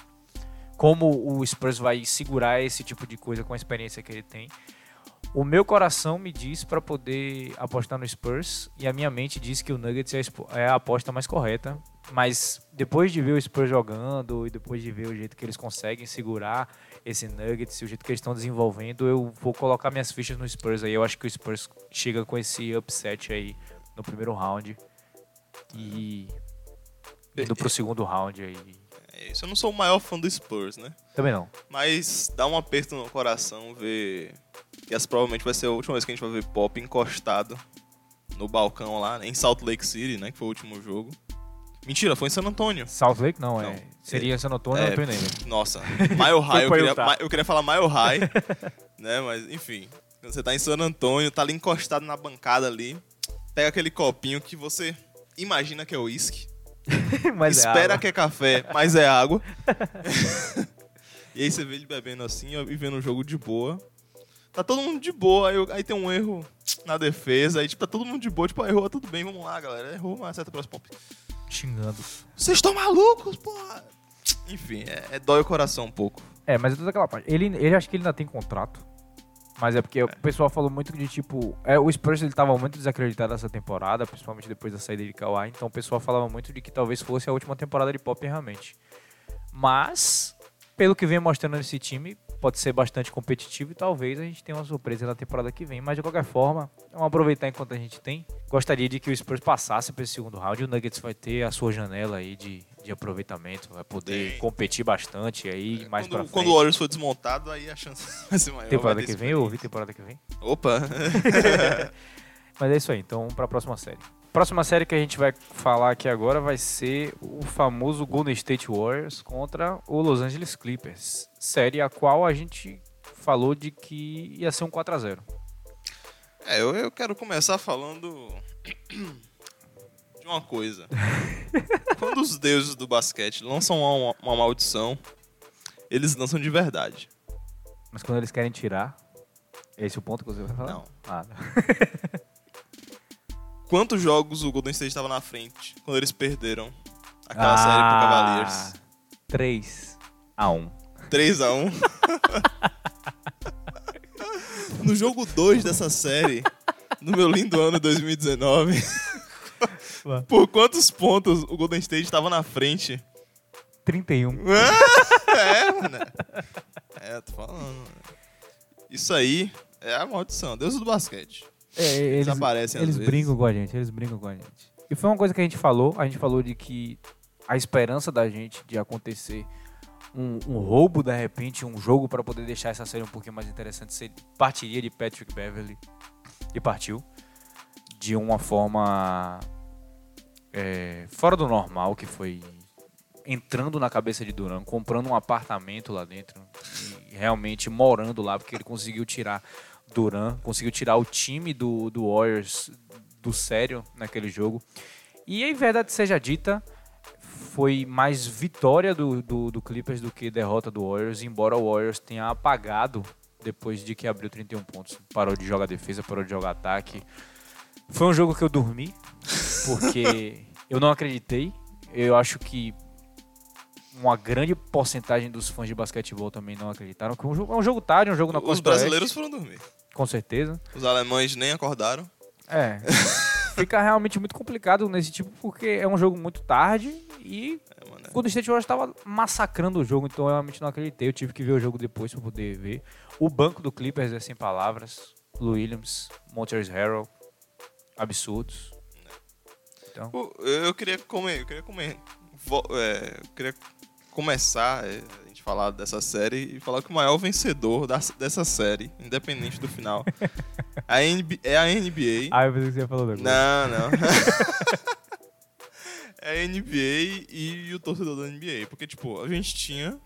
Como o Spurs vai segurar esse tipo de coisa com a experiência que ele tem. O meu coração me diz para poder apostar no Spurs e a minha mente diz que o Nuggets é a é a aposta mais correta. Mas depois de ver o Spurs jogando e depois de ver o jeito que eles conseguem segurar esse Nuggets o jeito que eles estão desenvolvendo, eu vou colocar minhas fichas no Spurs aí. Eu acho que o Spurs chega com esse upset aí no primeiro round e indo pro segundo round aí. Eu não sou o maior fã do Spurs, né? Também não. Mas dá um aperto no coração ver. que essa provavelmente vai ser a última vez que a gente vai ver Pop encostado no balcão lá, em Salt Lake City, né? Que foi o último jogo. Mentira, foi em San Antônio. Salt Lake não, Não. é. Seria San Antonio É, Antonio Nossa, Mile High, eu queria, eu queria falar Mile High, né? Mas enfim, você tá em San Antônio, tá ali encostado na bancada ali, pega aquele copinho que você imagina que é uísque, Mas é espera água. que é café, mas é água. e aí você vê ele bebendo assim e vendo o jogo de boa. Tá todo mundo de boa, aí, eu- aí tem um erro na defesa, aí tipo, tá todo mundo de boa, tipo, errou, tudo bem, vamos lá, galera. Errou, mas acerta para Pop. xingando. Vocês estão malucos, porra! Enfim, é, é dói o coração um pouco. É, mas é toda aquela parte. Ele, ele acho que ele ainda tem contrato. Mas é porque o pessoal falou muito de tipo. É, o Spurs ele tava muito desacreditado essa temporada, principalmente depois da saída de Kawhi. Então o pessoal falava muito de que talvez fosse a última temporada de Pop realmente. Mas, pelo que vem mostrando nesse time, pode ser bastante competitivo e talvez a gente tenha uma surpresa na temporada que vem. Mas de qualquer forma, vamos aproveitar enquanto a gente tem. Gostaria de que o Spurs passasse para esse segundo round. O Nuggets vai ter a sua janela aí de, de aproveitamento, vai poder Tem. competir bastante aí mais pra quando, frente. quando o Warriors for desmontado, aí a chance vai ser maior. Temporada que vem, eu ouvi experiência. temporada que vem. Opa! Mas é isso aí, então pra próxima série. Próxima série que a gente vai falar aqui agora vai ser o famoso Golden State Warriors contra o Los Angeles Clippers. Série a qual a gente falou de que ia ser um 4x0. é, eu, eu quero começar falando uma coisa. Quando os deuses do basquete lançam uma, uma maldição, eles lançam de verdade. Mas quando eles querem tirar, é esse o ponto que você vai falar? Não. Ah, não. Quantos jogos o Golden State estava na frente quando eles perderam aquela série pro Cavaliers? 3 a 1. 3x1. no jogo 2 dessa série, no meu lindo ano 2019, Ué. Por quantos pontos o Golden State estava na frente? 31. é, mano. É, tô falando. mano. Isso aí é a maldição. Deus do basquete. É, eles, aparecem eles brincam com a gente, eles brincam com a gente. E foi uma coisa que a gente falou, a gente falou de que a esperança da gente de acontecer um, um roubo, de repente, um jogo para poder deixar essa série um pouquinho mais interessante, se partiria de Patrick Beverly e partiu de uma forma é, fora do normal, que foi entrando na cabeça de Duran, comprando um apartamento lá dentro e realmente morando lá, porque ele conseguiu tirar Duran, conseguiu tirar o time do, do Warriors do sério naquele jogo. E em verdade seja dita, foi mais vitória do, do, do Clippers do que derrota do Warriors, embora o Warriors tenha apagado depois de que abriu 31 pontos. Parou de jogar defesa, parou de jogar ataque. Foi um jogo que eu dormi, porque eu não acreditei. Eu acho que uma grande porcentagem dos fãs de basquetebol também não acreditaram. Que é um jogo, é um jogo tarde, um jogo na Os Costa brasileiros Oeste, foram dormir. com certeza. Os alemães nem acordaram. É. Fica realmente muito complicado nesse tipo, porque é um jogo muito tarde e É, mano. o Golden State Warriors estava massacrando o jogo, então eu realmente não acreditei. Eu tive que ver o jogo depois para poder ver. O banco do Clippers é sem palavras. Lou Williams, Montrezl Harrell, absurdos. Então, Eu queria comer, eu queria comer, vo- é, eu queria começar é, a gente falar dessa série e falar que o maior vencedor da- dessa série, independente do final, a NB é a NBA. ah, eu pensei que você ia falar. Não, não. é a NBA e o torcedor da NBA, porque tipo a gente tinha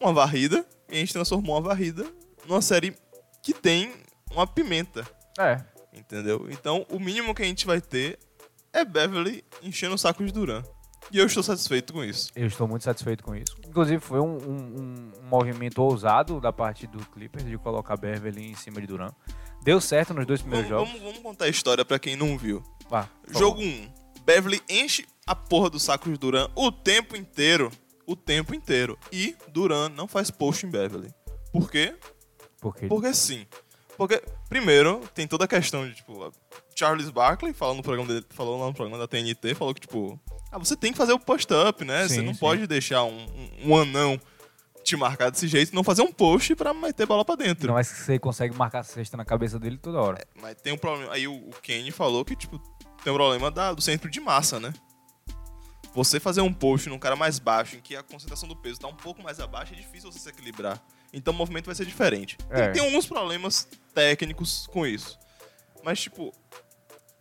uma varrida e a gente transformou uma varrida numa série que tem uma pimenta. É, Entendeu? Então, o mínimo que a gente vai ter é Beverly enchendo o saco de Duran. E eu estou satisfeito com isso. eu estou muito satisfeito com isso. Inclusive, foi um, um- um- um movimento ousado da parte do Clippers de colocar Beverly em cima de Duran. Deu certo nos dois primeiros Vamos, jogos. vamos- vamos contar a história pra quem não viu. Por Jogo favor. 1. Beverly enche a porra do saco de Duran o tempo inteiro. O tempo inteiro. E Duran não faz post em Beverly. Por quê? Porque Porque sim. Porque, primeiro, tem toda a questão de, tipo, Charles Barkley falou no programa dele, falou lá no programa da TNT, falou que, tipo, ah, você tem que fazer o post-up, né? você Sim, não sim. pode deixar um, um, um anão te marcar desse jeito e não fazer um post pra meter bola pra dentro. Não é que você consegue marcar a cesta na cabeça dele toda hora. Mas tem um problema. Aí o, o Kenny falou que, tipo, tem um problema da- do centro de massa, né? Você fazer um post num cara mais baixo, em que a concentração do peso tá um pouco mais abaixo, é difícil você se equilibrar. Então o movimento vai ser diferente. Tem- É. Tem, alguns problemas técnicos com isso. Mas, tipo,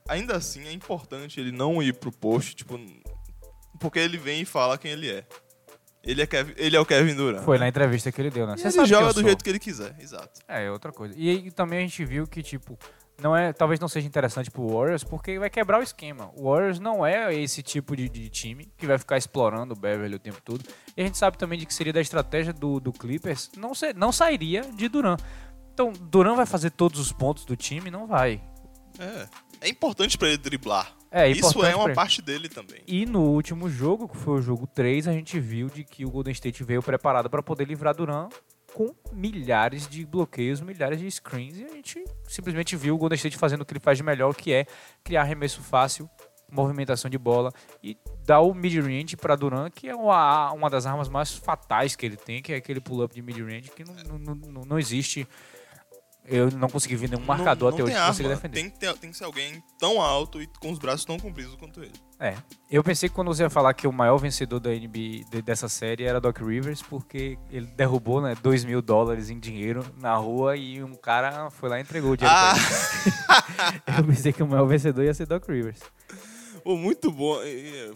ainda assim é importante ele não ir pro post, tipo, porque ele vem e fala quem ele é. Ele é, Kevin- ele é o Kevin Durant. Foi na entrevista que ele deu, né? E Você ele joga do sou. jeito que ele quiser, exato. É, é outra coisa. E aí também a gente viu que, tipo, não é, talvez não seja interessante pro Warriors, porque vai quebrar o esquema. O Warriors não é esse tipo de, de time que vai ficar explorando o Beverly o tempo todo. E a gente sabe também de que seria da estratégia do, do Clippers, não, ser, não sairia de Duran. Então, Duran vai fazer todos os pontos do time? Não vai. É. É importante pra ele driblar. É, Isso importante é uma parte dele também. E no último jogo, que foi o jogo 3, a gente viu de que o Golden State veio preparado para poder livrar Duran com milhares de bloqueios, milhares de screens, e a gente simplesmente viu o Golden State fazendo o que ele faz de melhor, que é criar arremesso fácil, movimentação de bola e dar o mid-range para Duran, que é uma, uma das armas mais fatais que ele tem, que é aquele pull-up de mid-range que não, não, não, não existe. Eu não consegui ver nenhum marcador não, até não hoje tem que consiga defender. Tem que, ter, tem que ser alguém tão alto e com os braços tão compridos quanto ele. É. Eu pensei que quando você ia falar que o maior vencedor da NBA de- dessa série era Doc Rivers, porque ele derrubou, né, 2 mil dólares em dinheiro na rua e um cara foi lá e entregou o dinheiro Ah, pra ele. Eu pensei que o maior vencedor ia ser Doc Rivers. pô, muito bom.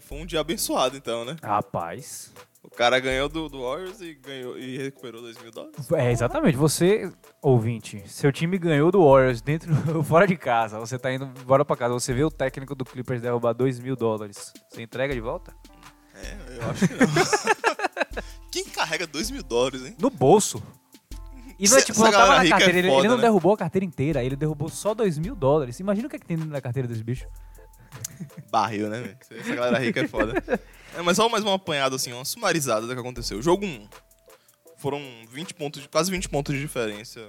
Foi um dia abençoado, então, né? Rapaz, O cara ganhou do, do Warriors e, ganhou, e recuperou 2 mil dólares. É, exatamente. Você, ouvinte, seu time ganhou do Warriors dentro, fora de casa. Você tá indo embora pra casa. Você vê o técnico do Clippers derrubar 2 mil dólares. Você entrega de volta? É, eu acho que não. Quem carrega 2 mil dólares, hein? No bolso. E não é tipo, não tava galera na é carteira. ele, foda, ele não né? derrubou a carteira inteira. Ele derrubou só 2 mil dólares. Imagina o que, é que tem dentro da carteira desse bicho. Barril, né, velho? Essa galera rica é foda. É, mas só mais uma apanhada, assim, uma sumarizada do que aconteceu. Jogo 1. Foram 20 pontos, de- quase 20 pontos de diferença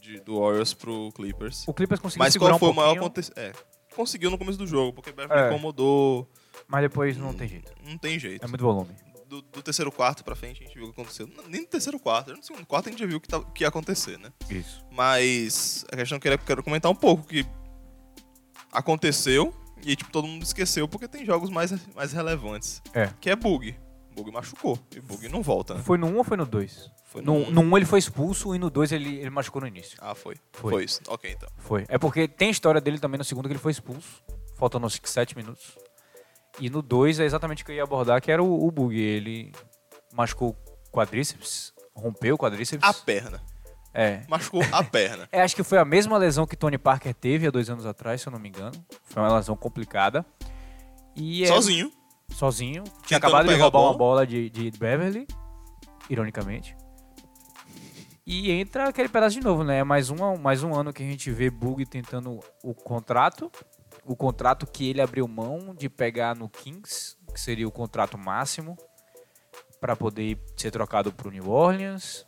de, do Warriors pro Clippers. O Clippers conseguiu Mas qual foi um o maior acontecimento? É, conseguiu no começo do jogo, porque Beverly É. incomodou. mas depois não tem jeito. Não tem jeito. É muito volume. Do, do terceiro quarto pra frente a gente viu o que aconteceu. Não, Nem no terceiro quarto, no segundo quarto a gente já viu o que, tá- o que ia acontecer, né? Isso. Mas a questão que eu quero comentar um pouco que aconteceu e tipo todo mundo esqueceu porque tem jogos mais, mais relevantes. É. Que é bug. Bug machucou e bug não volta, né? Foi no 1 ou foi no 2? Foi No, no- no 1 ele foi expulso e no 2 ele, ele machucou no início. Ah, foi. Foi. foi. isso. Ok, então. Foi. É porque tem história dele também no segundo que ele foi expulso, faltando uns 7 minutos. E no 2 é exatamente o que eu ia abordar, que era o, o bug. Ele machucou o quadríceps, rompeu o quadríceps. A perna. É. Machucou a perna. É, acho que foi a mesma lesão que Tony Parker teve há dois anos atrás, se eu não me engano. Foi uma lesão complicada. E é- Sozinho. sozinho. Tinha Tentando acabado de roubar uma bola. bola de, de Beverly, ironicamente. E entra aquele pedaço de novo, né? Mais um, mais um ano que a gente vê Bug tentando o contrato. O contrato que ele abriu mão de pegar no Kings, que seria o contrato máximo, para poder ser trocado para o New Orleans,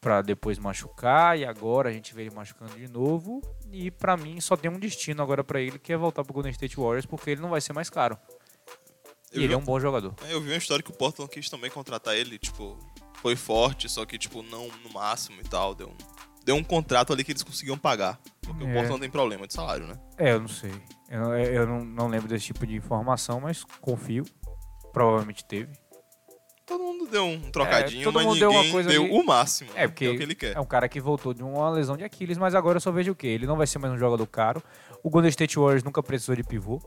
para depois machucar. E agora a gente vê ele machucando de novo. E para mim só tem um destino agora para ele, que é voltar para o Golden State Warriors, porque ele não vai ser mais caro. E Eu ele vi- é um bom jogador. É, Eu vi uma história que o Portland quis também contratar ele, tipo, foi forte, só que, tipo, não no máximo e tal. Deu um, deu um contrato ali que eles conseguiam pagar. Porque É. o Portland tem problema de salário, né? É, eu não sei. Eu, não- eu não, não lembro desse tipo de informação, mas confio. Provavelmente teve. Todo mundo deu um trocadinho, É, todo mas mundo deu uma coisa deu ali- o máximo. É, porque que é o que ele quer. é um cara que voltou de uma lesão de Aquiles, mas agora eu só vejo o quê? Ele não vai ser mais um jogador caro. O Golden State Warriors nunca precisou de pivô.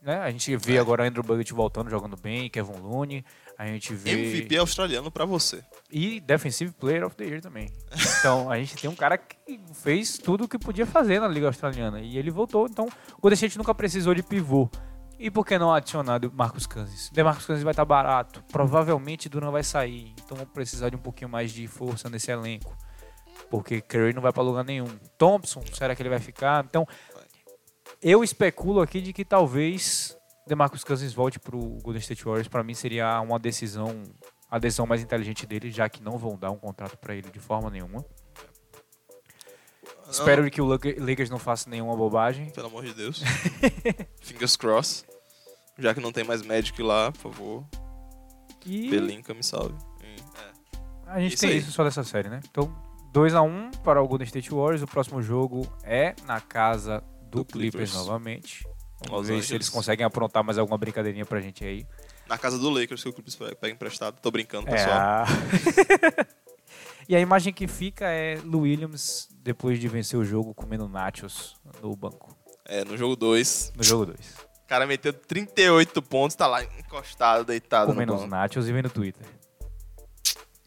Né? A gente vê É. agora Andrew Bogut voltando, jogando bem, Kevin Looney. A gente vê... MVP australiano pra você. E Defensive Player of the Year também. Então, a gente tem um cara que fez tudo o que podia fazer na Liga Australiana. E ele voltou. Então, o Golden State nunca precisou de pivô. E por que não adicionar o Marcos Cousins? De Marcos Cousins vai estar barato. Provavelmente Duran vai sair. Então, vão precisar de um pouquinho mais de força nesse elenco. Porque Curry não vai para lugar nenhum. Thompson, será que ele vai ficar? Então, eu especulo aqui de que talvez DeMarcus Cousins volte pro Golden State Warriors. Para mim seria uma decisão, a decisão mais inteligente dele, já que não vão dar um contrato para ele de forma nenhuma. Espero que o Lak- Lakers não faça nenhuma bobagem. Pelo amor de Deus. Fingers cross. Já que não tem mais Magic lá, por favor. E me salve. Hum, é. a gente Isso tem aí. isso só dessa série, né? Então, 2 a 1 para o Golden State Warriors. O próximo jogo é na casa do, Do Clippers. Clippers. novamente. Vamos Los ver se Angeles. eles conseguem aprontar mais alguma brincadeirinha pra gente aí. Na casa do Lakers, que o Clippers pega emprestado. Tô brincando, É, pessoal. a- e a imagem que fica é Lou Williams depois de vencer o jogo comendo nachos no banco, É, no jogo 2, no jogo 2. O cara meteu 38 pontos, tá lá encostado, deitado Comendo no os nachos e vendo no Twitter.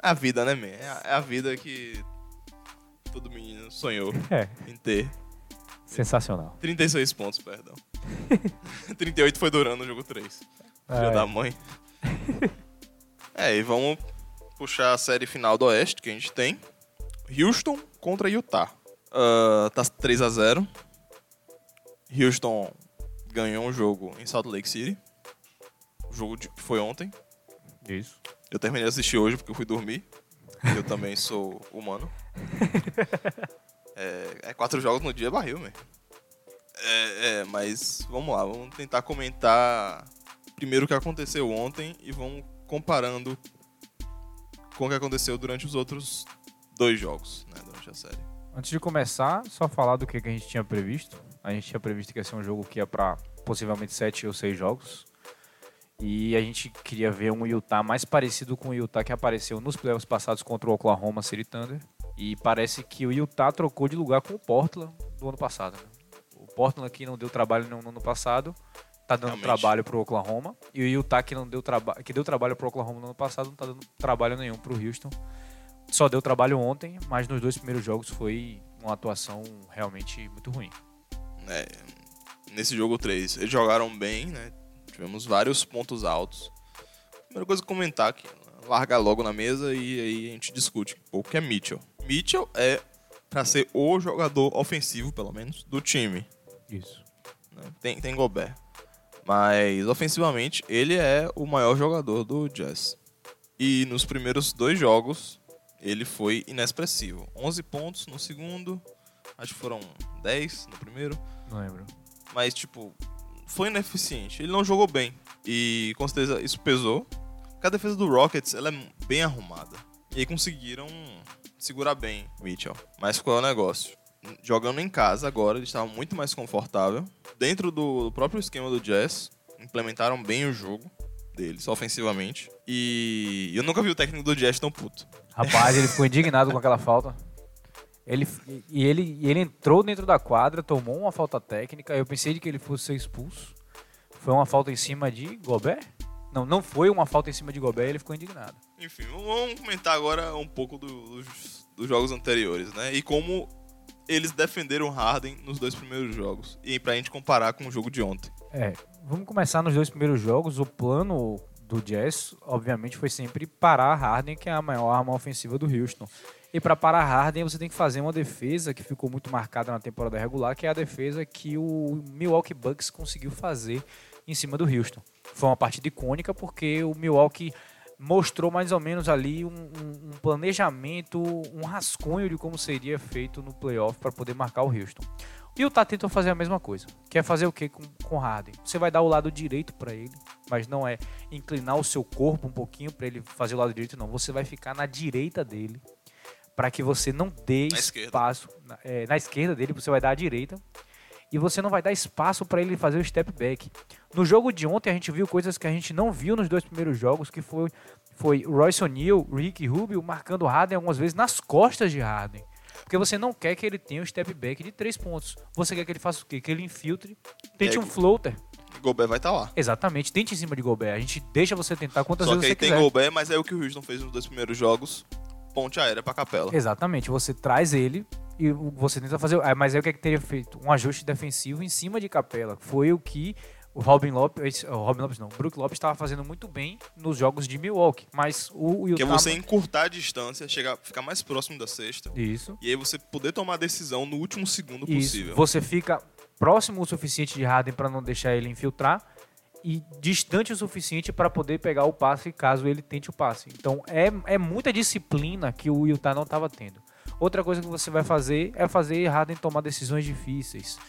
É a vida, né, man? É a, é vida que todo menino sonhou É, em ter. sensacional. 36 pontos, perdão. 38 foi durando no jogo 3. Filha É. da mãe. é, e vamos puxar a série final do Oeste que a gente tem. Houston contra Utah. Ah, tá 3x0. Houston ganhou um jogo em Salt Lake City. O jogo de- que foi ontem. Isso. Eu terminei de assistir hoje porque eu fui dormir. Eu também sou humano. É, é quatro jogos no dia é barril, mesmo. É, é, mas vamos lá, vamos tentar comentar primeiro o que aconteceu ontem e vamos comparando com o que aconteceu durante os outros dois jogos, né, durante a série. Antes de começar, só falar do que, que a gente tinha previsto. A gente tinha previsto que ia ser um jogo que ia pra possivelmente sete ou seis jogos. E a gente queria ver um Utah mais parecido com o Utah que apareceu nos playoffs passados contra o Oklahoma City Thunder. E parece que o Utah trocou de lugar com o Portland do ano passado. né? O Portland aqui não deu trabalho no ano passado, tá dando Realmente. trabalho pro Oklahoma. E o Utah que não deu trabalho, que deu trabalho pro Oklahoma no ano passado, não tá dando trabalho nenhum pro Houston. Só deu trabalho ontem, mas nos dois primeiros jogos foi uma atuação realmente muito ruim. É, nesse jogo 3, eles jogaram bem, né? Tivemos vários pontos altos. Primeira coisa a comentar aqui, larga logo na mesa e aí a gente discute um pouco que é Mitchell. Mitchell é pra ser o jogador ofensivo, pelo menos, do time. Isso. né? Tem, tem Gobert. Mas ofensivamente, ele é o maior jogador do Jazz. E nos primeiros dois jogos, ele foi inexpressivo. 11 pontos no segundo, acho que foram 10 no primeiro. Não lembro. Mas, tipo, foi ineficiente. Ele não jogou bem. E com certeza isso pesou. Porque a defesa do Rockets ela é bem arrumada. E aí conseguiram segurar bem o Mitchell. Mas qual é o negócio? Jogando em casa agora, ele estava muito mais confortável. Dentro do do próprio esquema do Jazz, implementaram bem o jogo deles, ofensivamente. E eu nunca vi o técnico do Jazz tão puto. Rapaz, ele ficou indignado com aquela falta. Ele, e, ele, e ele entrou dentro da quadra, tomou uma falta técnica. Eu pensei que ele fosse ser expulso. Foi uma falta em cima de Gobert? Não, não foi uma falta em cima de Gobert, ele ficou indignado. Enfim, vamos comentar agora um pouco do- dos, dos jogos anteriores, né? E como eles defenderam Harden nos dois primeiros jogos. E pra gente comparar com o jogo de ontem. É, vamos começar nos dois primeiros jogos. O plano do Jazz, obviamente, foi sempre parar Harden, que é a maior arma ofensiva do Houston. E para parar Harden, você tem que fazer uma defesa que ficou muito marcada na temporada regular, que é a defesa que o Milwaukee Bucks conseguiu fazer em cima do Houston. Foi uma partida icônica porque o Milwaukee mostrou mais ou menos ali um, um- um planejamento, um rascunho de como seria feito no playoff para poder marcar o Houston. O Utah tentou fazer a mesma coisa. Quer fazer o que com, com Harden? Você vai dar o lado direito para ele, mas não é inclinar o seu corpo um pouquinho para ele fazer o lado direito, não. Você vai ficar na direita dele para que você não dê Na esquerda. espaço. Na, é, na esquerda dele, você vai dar à direita. E você não vai dar espaço para ele fazer o step back. No jogo de ontem, a gente viu coisas que a gente não viu nos dois primeiros jogos, que foi, foi Royce O'Neal, Ricky Rubio marcando Harden algumas vezes nas costas de Harden. Porque você não quer que ele tenha o step back de três pontos. Você quer que ele faça o quê? Que ele infiltre, tente É, um floater. Gobert vai estar lá. Exatamente, tente em cima de Gobert. A gente deixa você tentar quantas Só que vezes aí você tem quiser. Gobert, mas é o que o Houston fez nos dois primeiros jogos. Ponte aérea pra capela. Exatamente, você traz ele e você tenta fazer. ah, Mas aí o que é que teria feito? Um ajuste defensivo em cima de Capela. Foi o que o Robin Lopes, o Robin Lopes não, o Brook Lopes estava fazendo muito bem nos jogos de Milwaukee. Mas o Utah. Que é você encurtar a distância, chegar, ficar mais próximo da cesta. Isso. E aí você poder tomar a decisão no último segundo Isso. possível. Você fica próximo o suficiente de Harden para não deixar ele infiltrar e distante o suficiente para poder pegar o passe caso ele tente o passe. Então é, é muita disciplina que o Utah não estava tendo. Outra coisa que você vai fazer é fazer Harden tomar decisões difíceis.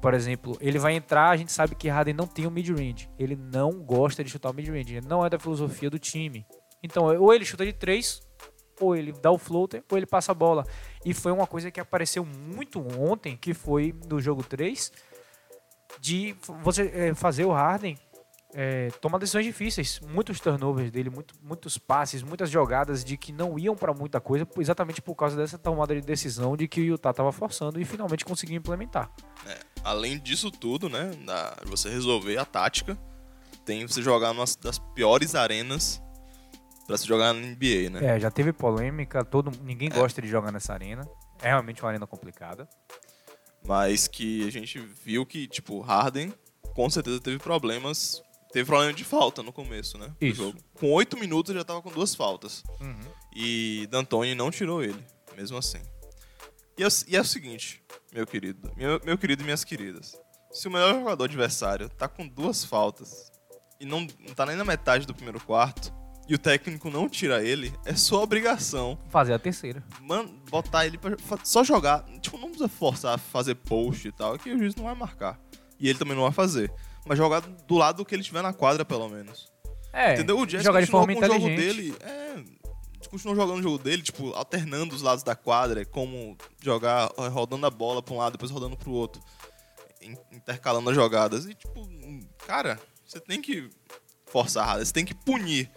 Por exemplo, ele vai entrar, a gente sabe que Harden não tem o mid-range. Ele não gosta de chutar o mid-range. Não é da filosofia do time. Então, ou ele chuta de três, ou ele dá o floater, ou ele passa a bola. E foi uma coisa que apareceu muito ontem, que foi no jogo 3, de você eh, fazer o Harden eh, tomar decisões difíceis. Muitos turnovers dele, muito- muitos passes, muitas jogadas de que não iam para muita coisa, exatamente por causa dessa tomada de decisão de que o Utah estava forçando e finalmente conseguiu implementar. Além disso tudo, né? Da, você resolver a tática, tem você jogar numa das piores arenas pra se jogar na NBA, né? É, já teve polêmica, todo, ninguém gosta de jogar nessa arena. É realmente uma arena complicada. Mas que a gente viu que, tipo, Harden com certeza teve problemas. Teve problema de falta no começo, né? Isso. jogo. Com oito minutos já tava com duas faltas. Uhum. E D'Antoni não tirou ele, mesmo assim. E é, o- e é o seguinte, meu querido, meu, meu querido e minhas queridas. Se o melhor jogador adversário tá com duas faltas e não, não tá nem na metade do primeiro quarto, e o técnico não tira ele, é sua obrigação Fazer a terceira. man, botar ele pra só jogar. Tipo, não precisa forçar a fazer post e tal, que o juiz não vai marcar. E ele também não vai fazer. Mas jogar do lado que ele estiver na quadra, pelo menos. É, Entendeu? O Jazz jogar de forma com o jogo dele. É, continuou jogando o jogo dele, tipo, alternando os lados da quadra, como jogar eh, rodando a bola pra um lado, depois rodando pro outro. in- Intercalando as jogadas. E, tipo, cara, você tem que forçar você tem que punir.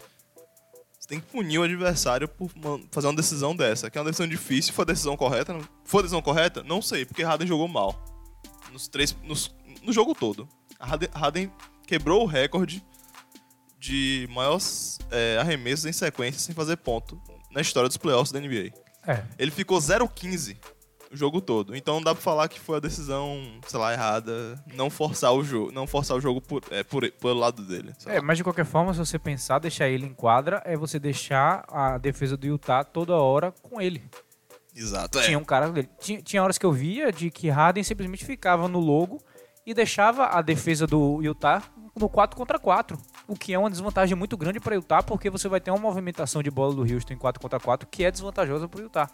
Você tem que punir o adversário por fazer uma decisão dessa, que é uma decisão difícil. Foi a decisão correta? Foi a decisão correta? Não sei, porque Harden jogou mal. Nos três, nos- no jogo todo. Harden, Harden quebrou o recorde de maiores é, arremessos em sequência sem fazer ponto na história dos playoffs da NBA. É. Ele ficou 0-15 o jogo todo. Então dá pra falar que foi a decisão, sei lá, errada, não forçar o jogo, não forçar o jogo por, é, por, pelo lado dele. É, mas de qualquer forma, se você pensar, deixar ele em quadra, é você deixar a defesa do Utah toda hora com ele. Exato, é. Tinha um cara dele. Tinha, tinha horas que eu via de que Harden simplesmente ficava no logo e deixava a defesa do Utah no 4 contra 4. O que é uma desvantagem muito grande para Utah, porque você vai ter uma movimentação de bola do Houston em 4 contra 4 que é desvantajosa para o Utah.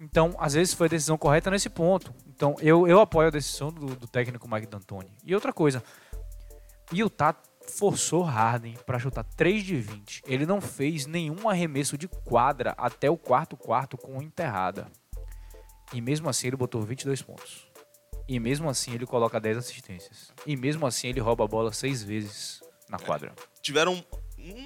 Então, às vezes foi a decisão correta nesse ponto. Então, eu, eu apoio a decisão do, do técnico Mike D'Antoni. E outra coisa, Utah forçou Harden para chutar 3 de 20. Ele não fez nenhum arremesso de quadra até o quarto quarto com enterrada. E mesmo assim ele botou 22 pontos. E mesmo assim ele coloca 10 assistências. E mesmo assim ele rouba a bola 6 vezes na quadra. Tiveram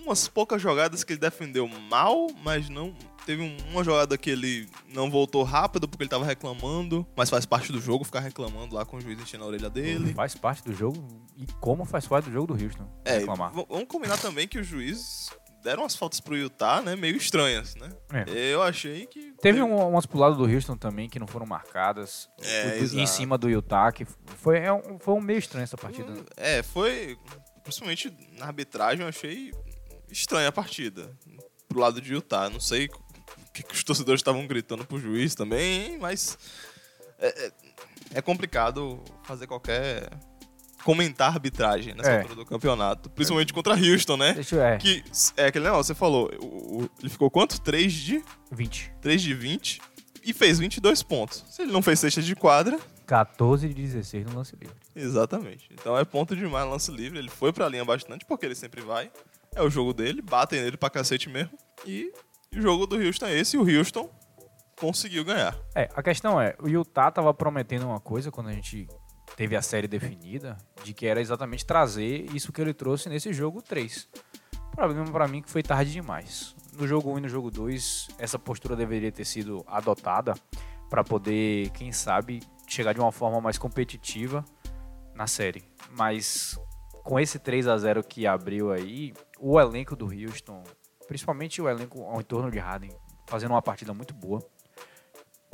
umas poucas jogadas que ele defendeu mal, mas não. Teve um- uma jogada que ele não voltou rápido porque ele tava reclamando, mas faz parte do jogo ficar reclamando lá com o juiz enchendo a orelha dele. Faz parte do jogo e como faz parte do jogo do Houston. É, reclamar. vamos combinar também que os juízes deram umas faltas pro Utah, né? Meio estranhas, né? É. Eu achei que. Teve um- umas pro lado do Houston também que não foram marcadas. É, do- em cima do Utah, que foi, é um, foi um meio estranho essa partida. É, foi. Principalmente na arbitragem, eu achei estranha a partida. Pro lado de Utah. Não sei o que, que os torcedores estavam gritando pro juiz também, mas. É, é- é complicado fazer qualquer. Comentar a arbitragem nessa É. altura do campeonato. Principalmente contra Houston, né? Eu. É, Que é aquele negócio, você falou. o- o- ele ficou quanto? 3 de. 20. 3 de 20 e fez 22 pontos. Se ele não fez cesta de quadra, 14 de 16 no lance livre. exatamente. Então é ponto demais no lance livre. Ele foi pra linha bastante, porque ele sempre vai. É o jogo dele, batem nele pra cacete mesmo. E, e o jogo do Houston é esse, e o Houston conseguiu ganhar. É, a questão é, o Utah tava prometendo uma coisa quando a gente teve a série definida, de que era exatamente trazer isso que ele trouxe nesse jogo 3. O problema pra mim é que foi tarde demais. No jogo 1 e no jogo 2, essa postura deveria ter sido adotada pra poder, quem sabe, chegar de uma forma mais competitiva na série. Mas com esse 3 a 0 que abriu aí, o elenco do Houston, principalmente o elenco ao entorno de Harden, fazendo uma partida muito boa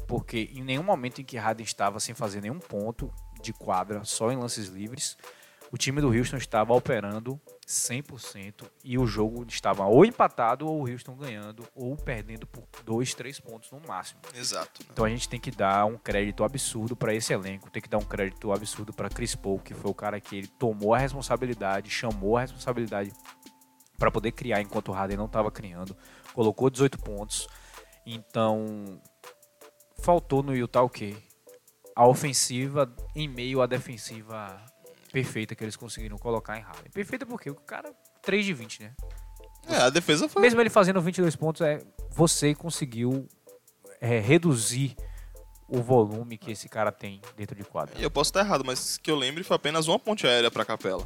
porque em nenhum momento em que Harden estava sem fazer nenhum ponto de quadra, só em lances livres, o time do Houston estava operando 100% e o jogo estava ou empatado ou o Houston ganhando ou perdendo por 2, 3 pontos no máximo. Exato. Então a gente tem que dar um crédito absurdo para esse elenco, tem que dar um crédito absurdo para Chris Paul, que foi o cara que ele tomou a responsabilidade, chamou a responsabilidade para poder criar enquanto o Harden não estava criando, colocou 18 pontos. Então faltou no Utah o quê? A ofensiva em meio à defensiva perfeita que eles conseguiram colocar em Harden. Perfeita porque o cara 3 de 20, né? É, a defesa foi. Mesmo ele fazendo 22 pontos, é, você conseguiu é, reduzir o volume que esse cara tem dentro de quadra. E Eu posso estar errado, mas que eu lembre foi apenas uma ponte aérea pra capela.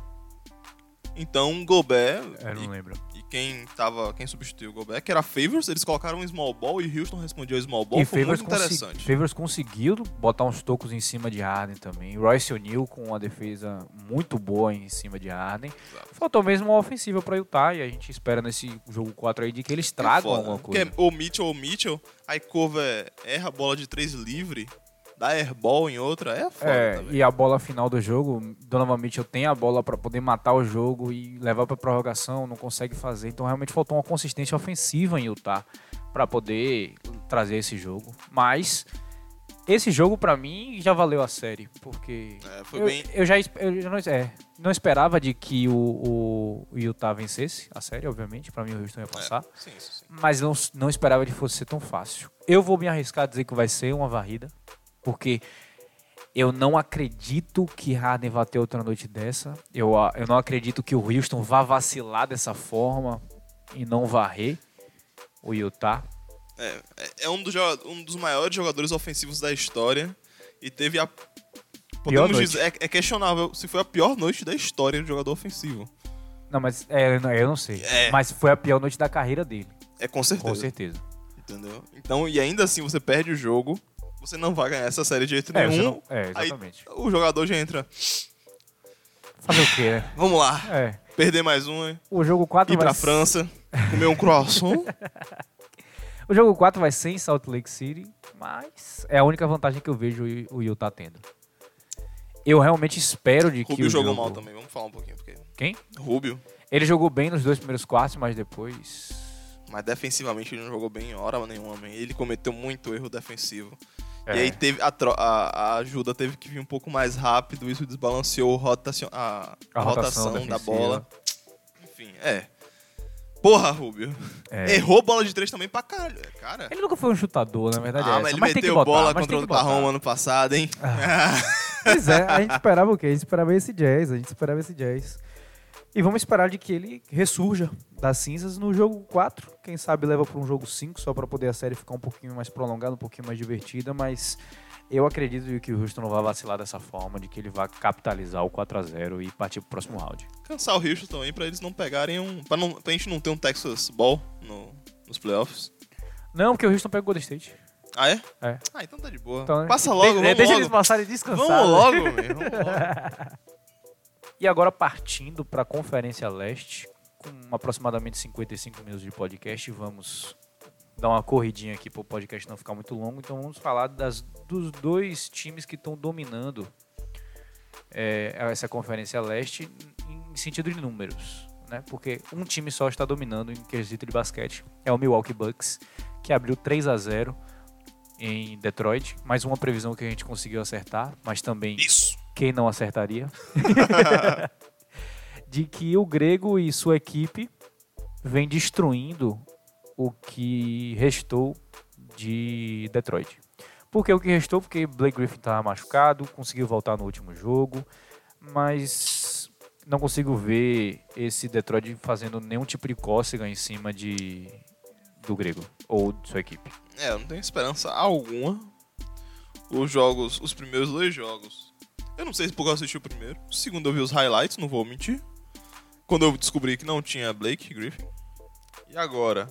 Então, Gobert Eu não e, lembro. Quem tava, quem substituiu o Gobert, era Favors, eles colocaram um small ball e Houston respondeu small ball, E foi Favors, muito interessante. Favors conseguiu botar uns tocos em cima de Harden também. Royce O'Neal com uma defesa muito boa em cima de Harden. Exato. Faltou mesmo uma ofensiva para Utah e a gente espera nesse jogo 4 aí de que eles tragam Foda, alguma né? Porque coisa. o Mitchell, o Mitchell, aí Cover erra a bola de três livre, dá airball em outra, é foda É, também. e a bola final do jogo, Donovan Mitchell tem a bola para poder matar o jogo e levar para prorrogação, não consegue fazer. Então realmente faltou uma consistência ofensiva em Utah para poder trazer esse jogo. Mas esse jogo para mim já valeu a série, porque É, eu, bem. eu já eu não, é, não esperava de que o, o, Utah vencesse a série, obviamente. Para mim o Houston ia passar. É, sim, sim. Mas não, não esperava que fosse ser tão fácil. Eu vou me arriscar a dizer que vai ser uma varrida, porque eu não acredito que Harden vá ter outra noite dessa. Eu, a- eu não acredito que o Houston vá vacilar dessa forma e não varrer o Utah. É, é- é um, dos um dos maiores jogadores ofensivos da história e teve a. Podemos dizer, é, é questionável se foi a pior noite da história do jogador ofensivo. Não, mas é, eu não- eu não sei. É. Mas foi a pior noite da carreira dele, É com certeza. com certeza. Entendeu? Então, e ainda assim você perde o jogo, você não vai ganhar essa série de jeito É, nenhum. não- é, Aí exatamente. o jogador já entra. Fazer o quê, né? Vamos lá. É. Perder mais um, hein? O jogo 4 Ir vai pra França, comer um croissant. O jogo 4 vai ser em Salt Lake City, mas é a única vantagem que eu vejo o Utah tendo. Eu realmente espero de que Rubio o jogou jogo... mal também, vamos falar um pouquinho. Porque... Quem? Rubio, Ele jogou bem nos dois primeiros quartos, mas depois... mas defensivamente ele não jogou bem em hora nenhuma. man. Ele cometeu muito erro defensivo. É. E aí teve a, a- a ajuda teve que vir um pouco mais rápido, isso desbalanceou rotacion- a, A rotação rotação, da bola. Enfim, é. Porra, Rubio. É. Errou bola de três também pra caralho, cara. Ele nunca foi um chutador, na verdade é Ah, essa. mas ele que meteu botar, bola mas contra o. Oklahoma ano passado, hein? Pois é, a gente esperava o quê? A gente esperava esse jazz, a gente esperava esse jazz. E vamos esperar de que ele ressurja das cinzas no jogo 4. Quem sabe leva para um jogo 5, só para poder a série ficar um pouquinho mais prolongada, um pouquinho mais divertida, mas eu acredito que o Houston não vai vacilar dessa forma, de que ele vai capitalizar o 4 a 0 e partir pro próximo round. Cansar o Houston também pra eles não pegarem um. Não, pra gente não ter um Texas Ball no- nos playoffs. Não, porque o Houston pega o Golden State. Ah, é? É. Ah, então tá de boa. Então, Passa logo, de- Deixa logo. eles passarem descansados. Vamos logo, meu. Vamos logo. E agora partindo para a Conferência Leste, com aproximadamente 55 minutos de podcast, vamos dar uma corridinha aqui para o podcast não ficar muito longo. Então vamos falar das, dos dois times que estão dominando é, essa Conferência Leste em, sentido de números. Né? Porque um time só está dominando em quesito de basquete, é o Milwaukee Bucks, que abriu 3 a 0 em Detroit. Mais uma previsão que a gente conseguiu acertar, mas também Isso. Quem não acertaria, de que o Grego e sua equipe vem destruindo o que restou de Detroit. Por que o que restou? Porque Blake Griffin estava machucado, conseguiu voltar no último jogo, mas não consigo ver esse Detroit fazendo nenhum tipo de cócega em cima de do Grego ou de sua equipe. É, eu não tenho esperança alguma. Os jogos, os primeiros dois jogos. Eu não sei se porque eu assisti o primeiro. O segundo eu vi os highlights, não vou mentir. Quando eu descobri que não tinha Blake Griffin. E agora?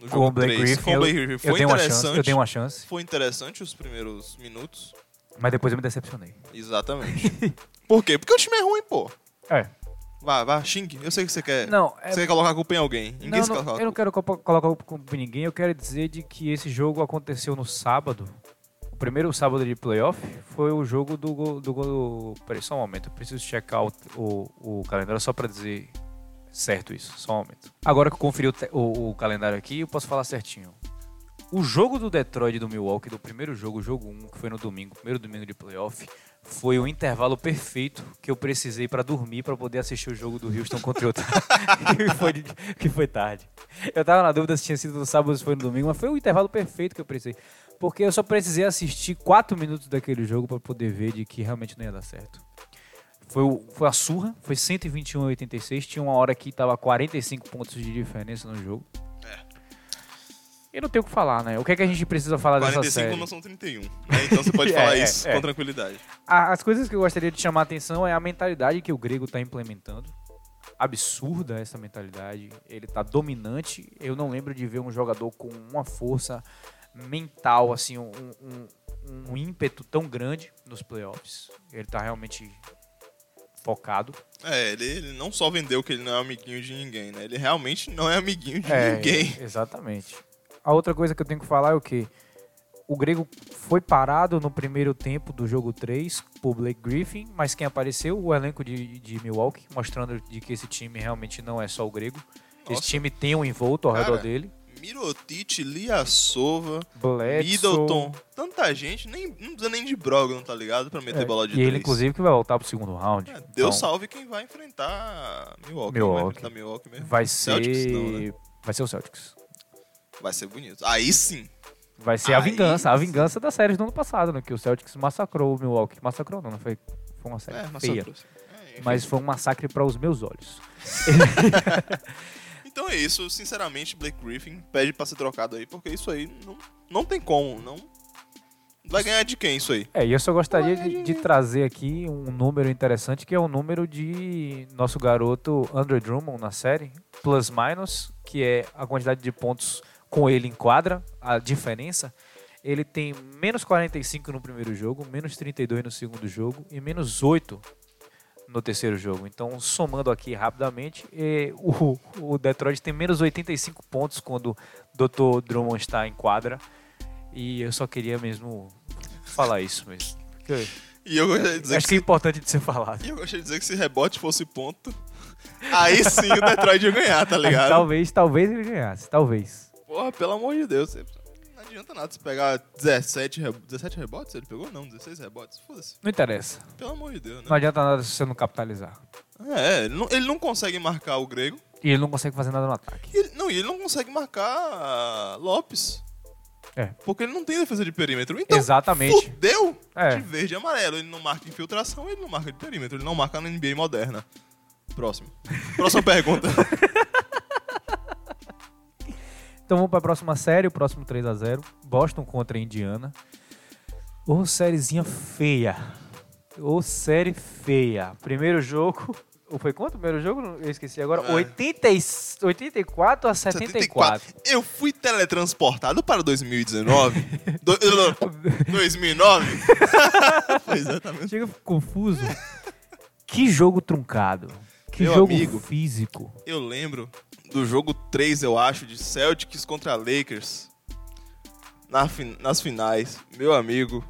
No Com o Blake três, Griffin, com o eu, Blake Griffin. eu Foi tenho uma chance, interessante. eu uma chance, Foi interessante os primeiros minutos. mas depois eu me decepcionei. Exatamente. Por quê? Porque o time é ruim, pô. É. Vá, vá, xingue. Eu sei que você quer. Não, é Você quer colocar a culpa em alguém. Ninguém Não, não, a eu não quero colocar o culpa em ninguém, eu quero dizer de que esse jogo aconteceu no sábado. O primeiro sábado de playoff foi o jogo do gol. Do, gol- Peraí, só um momento, eu preciso checar o, o, o calendário só pra dizer certo isso, só um momento. Agora que eu conferi o, o- o calendário aqui, eu posso falar certinho. O jogo do Detroit e do Milwaukee, do primeiro jogo, jogo 1, que foi no domingo, primeiro domingo de playoff, foi o intervalo perfeito que eu precisei pra dormir pra poder assistir o jogo do Houston contra o Utah. que, foi, que foi tarde. Eu tava na dúvida se tinha sido no sábado ou se foi no domingo, mas foi o intervalo perfeito que eu precisei. Porque eu só precisei assistir 4 minutos daquele jogo pra poder ver de que realmente não ia dar certo. Foi, o- foi a surra, foi 121 a 86, tinha uma hora que tava 45 pontos de diferença no jogo. E não tem o que falar, né? O que é que a gente precisa falar dessa 45 série? não são 31. né? Então você pode É, falar é, isso é. com tranquilidade. As coisas que eu gostaria de chamar a atenção é a mentalidade que o Grego está implementando. Absurda essa mentalidade. Ele está dominante. Eu não lembro de ver um jogador com uma força mental, assim, um, um- um ímpeto tão grande nos playoffs. Ele está realmente focado. É, ele, ele não só vendeu que ele não é amiguinho de ninguém, né? Ele realmente não é amiguinho de É, ninguém. Exatamente. A outra coisa que eu tenho que falar é o que o Grego foi parado no primeiro tempo do jogo 3 por Blake Griffin, mas quem apareceu? O elenco de, de Milwaukee, mostrando de que esse time realmente não é só o Grego. Nossa. Esse time tem um envolto ao Cara, redor dele. Mirotic, Liasova, Bledsoe. Middleton, tanta gente, nem, não precisa nem de Brogdon, tá ligado? Pra meter É, bola de e ele, três. inclusive, que vai voltar pro segundo round. É, Deus Então, salve quem vai enfrentar Milwaukee. Quem Milwaukee. Vai enfrentar Milwaukee mesmo. Vai ser. Celtics não, né? Vai ser o Celtics. Vai ser bonito. Aí sim. Vai ser a Aí vingança, a vingança da série do ano passado, né? Que o Celtics massacrou o Milwaukee. Massacrou não, não foi, foi uma série É, feia. trouxe. É, enfim. Mas foi um massacre para os meus olhos. Então é isso, sinceramente, Blake Griffin pede pra ser trocado aí, porque isso aí não, não tem como, não... Vai ganhar de quem isso aí? É, e eu só gostaria de, de trazer aqui um número interessante, que é o número de nosso garoto Andrew Drummond na série, plus minus, que é a quantidade de pontos com ele em quadra, a diferença. Ele tem menos 45 no primeiro jogo, menos 32 no segundo jogo e menos 8 no terceiro jogo. Então, somando aqui rapidamente, o, o Detroit tem menos 85 pontos quando o Dr. Drummond está em quadra. E eu só queria mesmo falar isso mesmo. Porque E eu gostaria de dizer acho que, que é importante de ser falado. e eu gostaria de dizer que se rebote fosse ponto, aí sim o Detroit ia ganhar, tá ligado? Talvez, talvez ele ganhasse, talvez. Porra, pelo amor de Deus. Adianta nada você pegar 17, re- 17 rebotes. Ele pegou? Não, 16 rebotes. Foda-se. Não interessa. Pelo amor de Deus, né? Não adianta nada se você não capitalizar. É, ele não, ele não consegue marcar o Grego. E ele não consegue fazer nada no ataque. E ele, não, e ele não consegue marcar Lopes. É. Porque ele não tem defesa de perímetro. Então, Exatamente. fudeu É. de verde e amarelo. Ele não marca infiltração, ele não marca de perímetro. Ele não marca na NBA moderna. Próximo. Próxima pergunta. Então vamos para a próxima série, o próximo 3 a 0 Boston contra Indiana. Ô, sériezinha feia. Ô, série feia. Primeiro jogo. Ou foi quanto o primeiro jogo? Eu esqueci agora. É. 80, e- 84 a 74. Eu fui teletransportado para 2019. Do, não, 2009. Foi exatamente. Chega confuso. que jogo truncado. Que Meu jogo amigo. físico. Eu lembro do jogo 3, eu acho, de Celtics contra Lakers. Na nas finais. Meu amigo.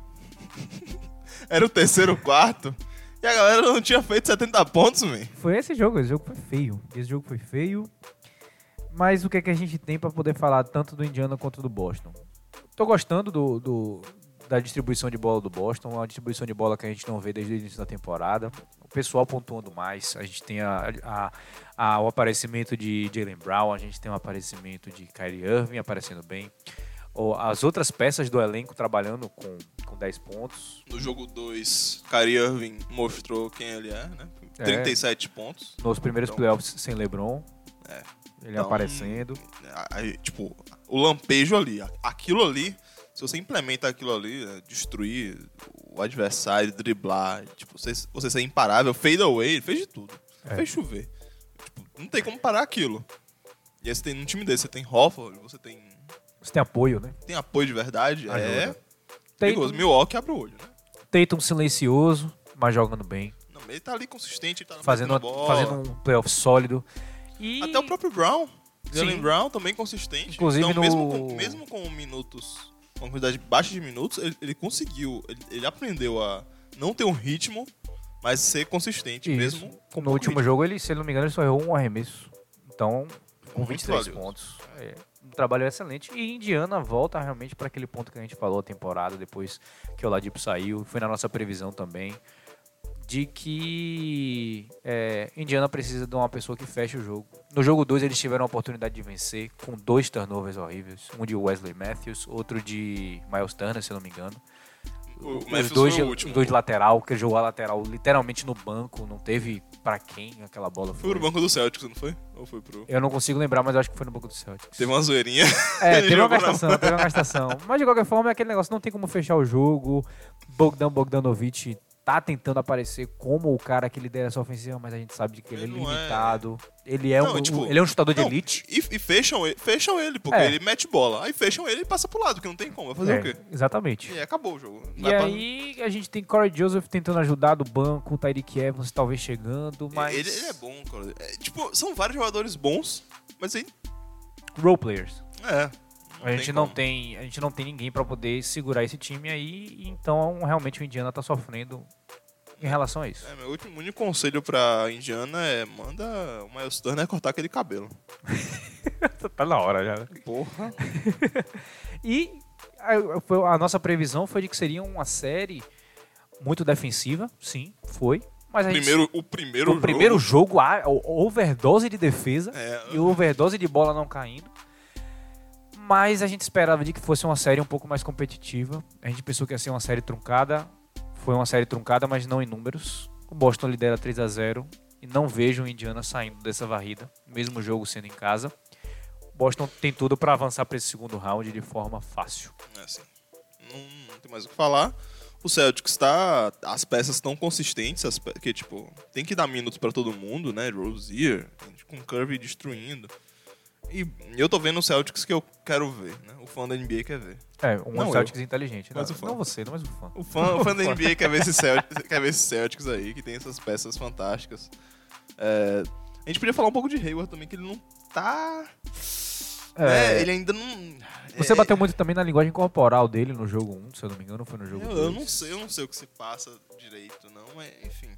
Era o terceiro quarto. E a galera não tinha feito 70 pontos, man. Foi esse jogo, esse jogo foi feio. Esse jogo foi feio. Mas o que, é que a gente tem pra poder falar tanto do Indiana quanto do Boston? Tô gostando do, do- da distribuição de bola do Boston, uma distribuição de bola que a gente não vê desde o início da temporada. O pessoal pontuando mais. A gente tem a, a- a- o aparecimento de Jalen Brown, a gente tem o aparecimento de Kyrie Irving aparecendo bem. As outras peças do elenco trabalhando com, com 10 pontos. No jogo 2, Kyrie Irving mostrou quem ele é, né? É. 37 pontos. Nos primeiros Então- playoffs sem LeBron. É. Ele Então, aparecendo. Tipo, o lampejo ali. Aquilo ali, se você implementa aquilo ali, é, destruir o adversário, driblar, tipo, você, você ser imparável, fade away, ele fez de tudo. É. Fez chover. Tipo, não tem como parar aquilo. E aí você tem num time desse, você tem Hofford, você tem, Você tem apoio, né? tem apoio de verdade. É. Ajuda. Perigoso. Tatum, Milwaukee abre o olho, né? Tatum silencioso, mas jogando bem. Não, ele tá ali consistente, ele tá Fazendo, metendo bola. fazendo um playoff sólido. E Até o próprio Brown. Jalen. Brown também consistente. Inclusive então, no- mesmo, com, mesmo com minutos, uma quantidade baixa de minutos, ele, ele conseguiu, ele, ele aprendeu a não ter um ritmo, mas ser consistente, Isso. mesmo com no último ritmo. jogo, ele, se ele não me engano, ele só errou um arremesso. Então, com Muito 23 valioso. pontos. É, um trabalho excelente. E Indiana volta realmente para aquele ponto que a gente falou a temporada, depois que o Oladipo saiu. Foi na nossa previsão também. De que é, Indiana precisa de uma pessoa que feche o jogo. No jogo 2 eles tiveram a oportunidade de vencer com dois turnovers horríveis. Um de Wesley Matthews, outro de Miles Turner, se eu não me engano. O Os Memphis dois, foi de, o último. os dois de lateral, que jogou a lateral literalmente no banco, não teve pra quem aquela bola Foi foi. pro banco do Celtics, não foi? Ou foi pro... Eu não consigo lembrar, mas eu acho que foi no banco do Celtics. Teve uma zoeirinha. É, teve uma gastação, teve uma gastação. Mas de qualquer forma é aquele negócio, não tem como fechar o jogo. Bogdan Bogdanovic tá tentando aparecer como o cara que lidera essa ofensiva, mas a gente sabe de que ele, Ele é não é- limitado. Ele é Não, um, tipo, ele é um chutador de não, elite. E, e fecham, ele, fecham ele, porque É. ele mete bola. Aí fecham ele e passa pro lado, porque não tem como. Vai fazer É, o quê? Exatamente. E aí acabou o jogo. E Vai pra- aí a gente tem Corey Joseph tentando ajudar do banco, o Tyreek Evans talvez chegando, mas... Ele, ele é bom, cara. É, tipo, são vários jogadores bons, mas aí. Role players. É. A gente não como. tem, a gente não tem ninguém pra poder segurar esse time aí, então realmente o Indiana tá sofrendo em relação a isso. É, meu último único conselho pra Indiana é manda o Miles Turner cortar aquele cabelo. tá na hora já. Porra. E a, a nossa previsão foi de que seria uma série muito defensiva, sim, foi. Mas a gente- Primeiro, o primeiro o jogo. primeiro jogo, a, overdose de defesa É, e overdose de bola não caindo. Mas a gente esperava de que fosse uma série um pouco mais competitiva. A gente pensou que ia ser uma série truncada. Foi uma série truncada, mas não em números. O Boston lidera 3 a 0 e não vejo o Indiana saindo dessa varrida, mesmo jogo sendo em casa. O Boston tem tudo para avançar para esse segundo round de forma fácil. É. Não, não tem mais o que falar. O Celtics está. As peças estão consistentes, pe- que, tipo, tem que dar minutos pra todo mundo, né? Rozier, com Curry destruindo. E eu tô vendo o Celtics que eu quero ver, né? O fã da NBA quer ver. É, um Não Celtics inteligente. Mas não, o fã. não você, não, mas o fã. O fã, o fã da NBA quer ver, esse Celtics, quer ver esses Celtics aí, que tem essas peças fantásticas. É, a gente podia falar um pouco de Hayward também, que ele não tá... né, ele ainda não... Você é, bateu muito também na linguagem corporal dele no jogo 1, se eu não me engano, foi no jogo Eu, 2. eu não sei, eu não sei o que se passa direito, não, mas enfim.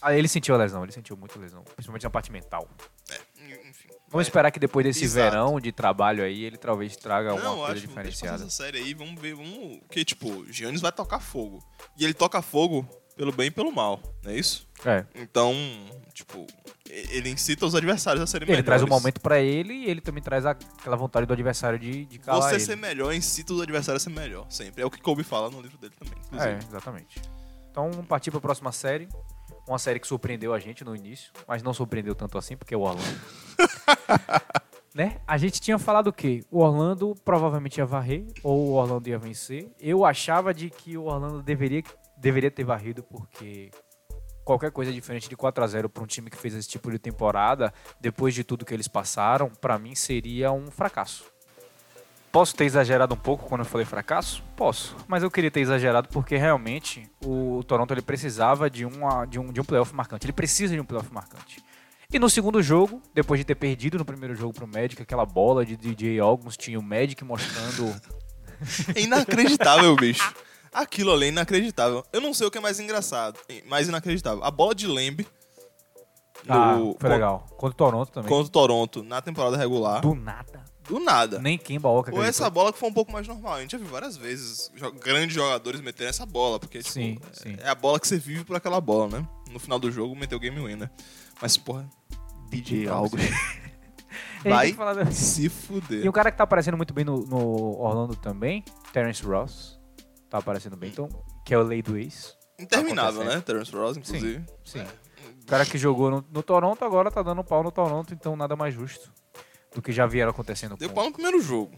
Ah, ele sentiu a lesão, ele sentiu muito lesão, principalmente na parte mental. É, enfim. Vamos esperar que depois desse Exato. verão de trabalho aí, ele talvez traga alguma Não, coisa acho diferenciada. essa série aí, vamos ver, vamos... Que, tipo, Giannis vai tocar fogo. E ele toca fogo pelo bem e pelo mal, não é isso? É. Então, tipo, ele incita os adversários a serem Ele melhores. traz o momento pra ele e ele também traz a- aquela vontade do adversário de, de calar Você ele. ser melhor incita os adversários a ser melhor, sempre. É o que Kobe fala no livro dele também, inclusive. É, exatamente. Então, vamos partir pra próxima série. Uma série que surpreendeu a gente no início, mas não surpreendeu tanto assim, porque é o Orlando. né? A gente tinha falado o quê? O Orlando provavelmente ia varrer, ou o Orlando ia vencer. Eu achava de que o Orlando deveria, deveria ter varrido, porque qualquer coisa diferente de 4 a 0 para um time que fez esse tipo de temporada, depois de tudo que eles passaram, pra mim seria um fracasso. Posso ter exagerado um pouco quando eu falei fracasso? Posso. Mas eu queria ter exagerado porque realmente o Toronto ele precisava de, uma, de, um, de um playoff marcante. Ele precisa de um playoff marcante. E no segundo jogo, depois de ter perdido no primeiro jogo pro Magic, aquela bola de DJ August, tinha o Magic mostrando. É inacreditável, bicho. Aquilo ali é inacreditável. Eu não sei o que é mais engraçado, mais inacreditável. A bola de Lembe ah, no- foi legal. Contra o Toronto também. contra o Toronto na temporada regular. Do nada. Do nada. Nem quem Baoka Ou essa bola que foi um pouco mais normal. A gente já viu várias vezes grandes jogadores meterem essa bola, porque tipo, Sim, é, sim. é a bola que você vive por aquela bola, né? No final do jogo, meteu o game winner. Mas, porra, DJ algo. A gente Vai falar se fuder. E um cara que tá aparecendo muito bem no, no Orlando também, Terence Ross. Tá aparecendo bem, então. Que é o Lei do Ex. Interminável, acontecendo. né? Terence Ross, inclusive. Sim. É. O cara que jogou no, no Toronto agora tá dando pau no Toronto, então nada mais justo do que já vieram acontecendo Deu com pau no primeiro jogo.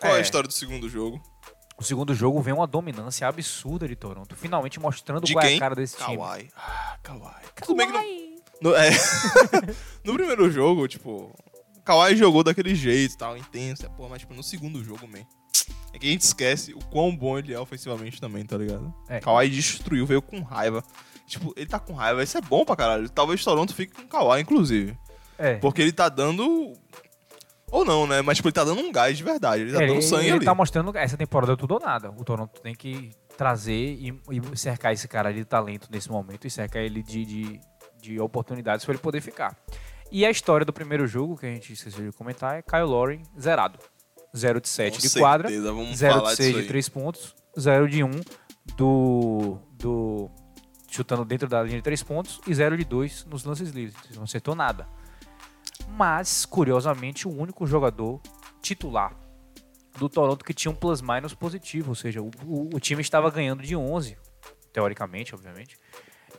Qual é. É. a história do segundo jogo? O segundo jogo vem uma dominância absurda de Toronto, finalmente mostrando De qual é quem? a cara desse time. Kawhi. Ah, Kawhi. Tudo bem que no, no, é, no primeiro jogo, tipo, Kawhi jogou daquele jeito, tal, intenso, é, pô, mas tipo, no segundo jogo, man, é que a gente esquece o quão bom ele é ofensivamente também, tá ligado? É. Kawhi destruiu, veio com raiva. Tipo, ele tá com raiva, isso é bom pra caralho. Talvez Toronto fique com o Kawhi, inclusive. É. Porque ele tá dando... Ou não, né? Mas tipo, ele tá dando um gás de verdade. Ele tá É, dando sangue ele ali. tá mostrando essa temporada é tudo ou nada. O Toronto tem que trazer e, e cercar esse cara de talento nesse momento e cercar ele de, de, de oportunidades para ele poder ficar. E a história do primeiro jogo, que a gente esqueceu de comentar, é Kyle Lowry zerado. 0 de 7 Com de certeza, quadra, vamos 0 falar de 6 disso de aí. 3 pontos, 0 de 1 do, do chutando dentro da linha de 3 pontos e 0 de 2 nos lances livres. Não acertou nada. Mas, curiosamente, o único jogador titular do Toronto que tinha um plus-minus positivo, ou seja, o, o- o time estava ganhando de 11, teoricamente, obviamente.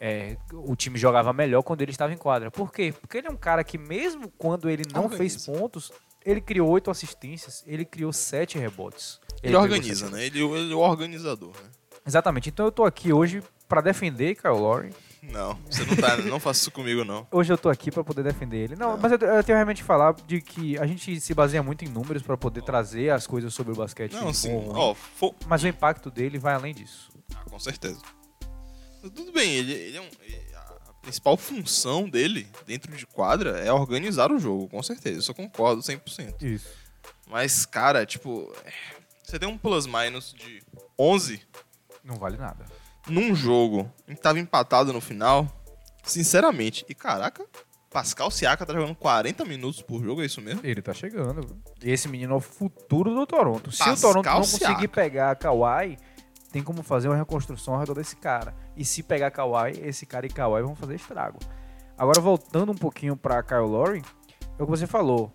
É, o time jogava melhor quando ele estava em quadra. Por quê? Porque ele é um cara que, mesmo quando ele não fez Organiza. pontos, ele criou oito assistências, ele criou sete rebotes. Ele pegou organiza, né? Ele, ele é o organizador, né? Exatamente. Então eu tô aqui hoje para defender Kyle Lowry. Não, você não tá. não faça isso comigo, não. Hoje eu tô aqui para poder defender ele. Não, mas eu, eu tenho realmente que falar de que a gente se baseia muito em números para poder trazer as coisas sobre o basquete. Não, ruim. ó, fo- Mas o impacto dele vai além disso. Ah, com certeza. Tudo bem, ele, ele é um. ele- a principal função dele dentro de quadra é organizar o jogo, com certeza. Isso eu concordo 100%. Isso. Mas, cara, tipo. é, Você tem um plus-minus de 11 Não vale nada. Num jogo em que tava empatado no final. Sinceramente. E caraca, Pascal Siaka tá jogando 40 minutos por jogo, é isso mesmo? Ele tá chegando. E esse menino é o futuro do Toronto. Se Pascal o Toronto não conseguir Siakam. pegar a Kawhi, tem como fazer uma reconstrução ao redor desse cara. E se pegar Kawhi, esse cara e Kawhi vão fazer estrago. Agora, voltando um pouquinho pra Kyle Lowry, é o que você falou.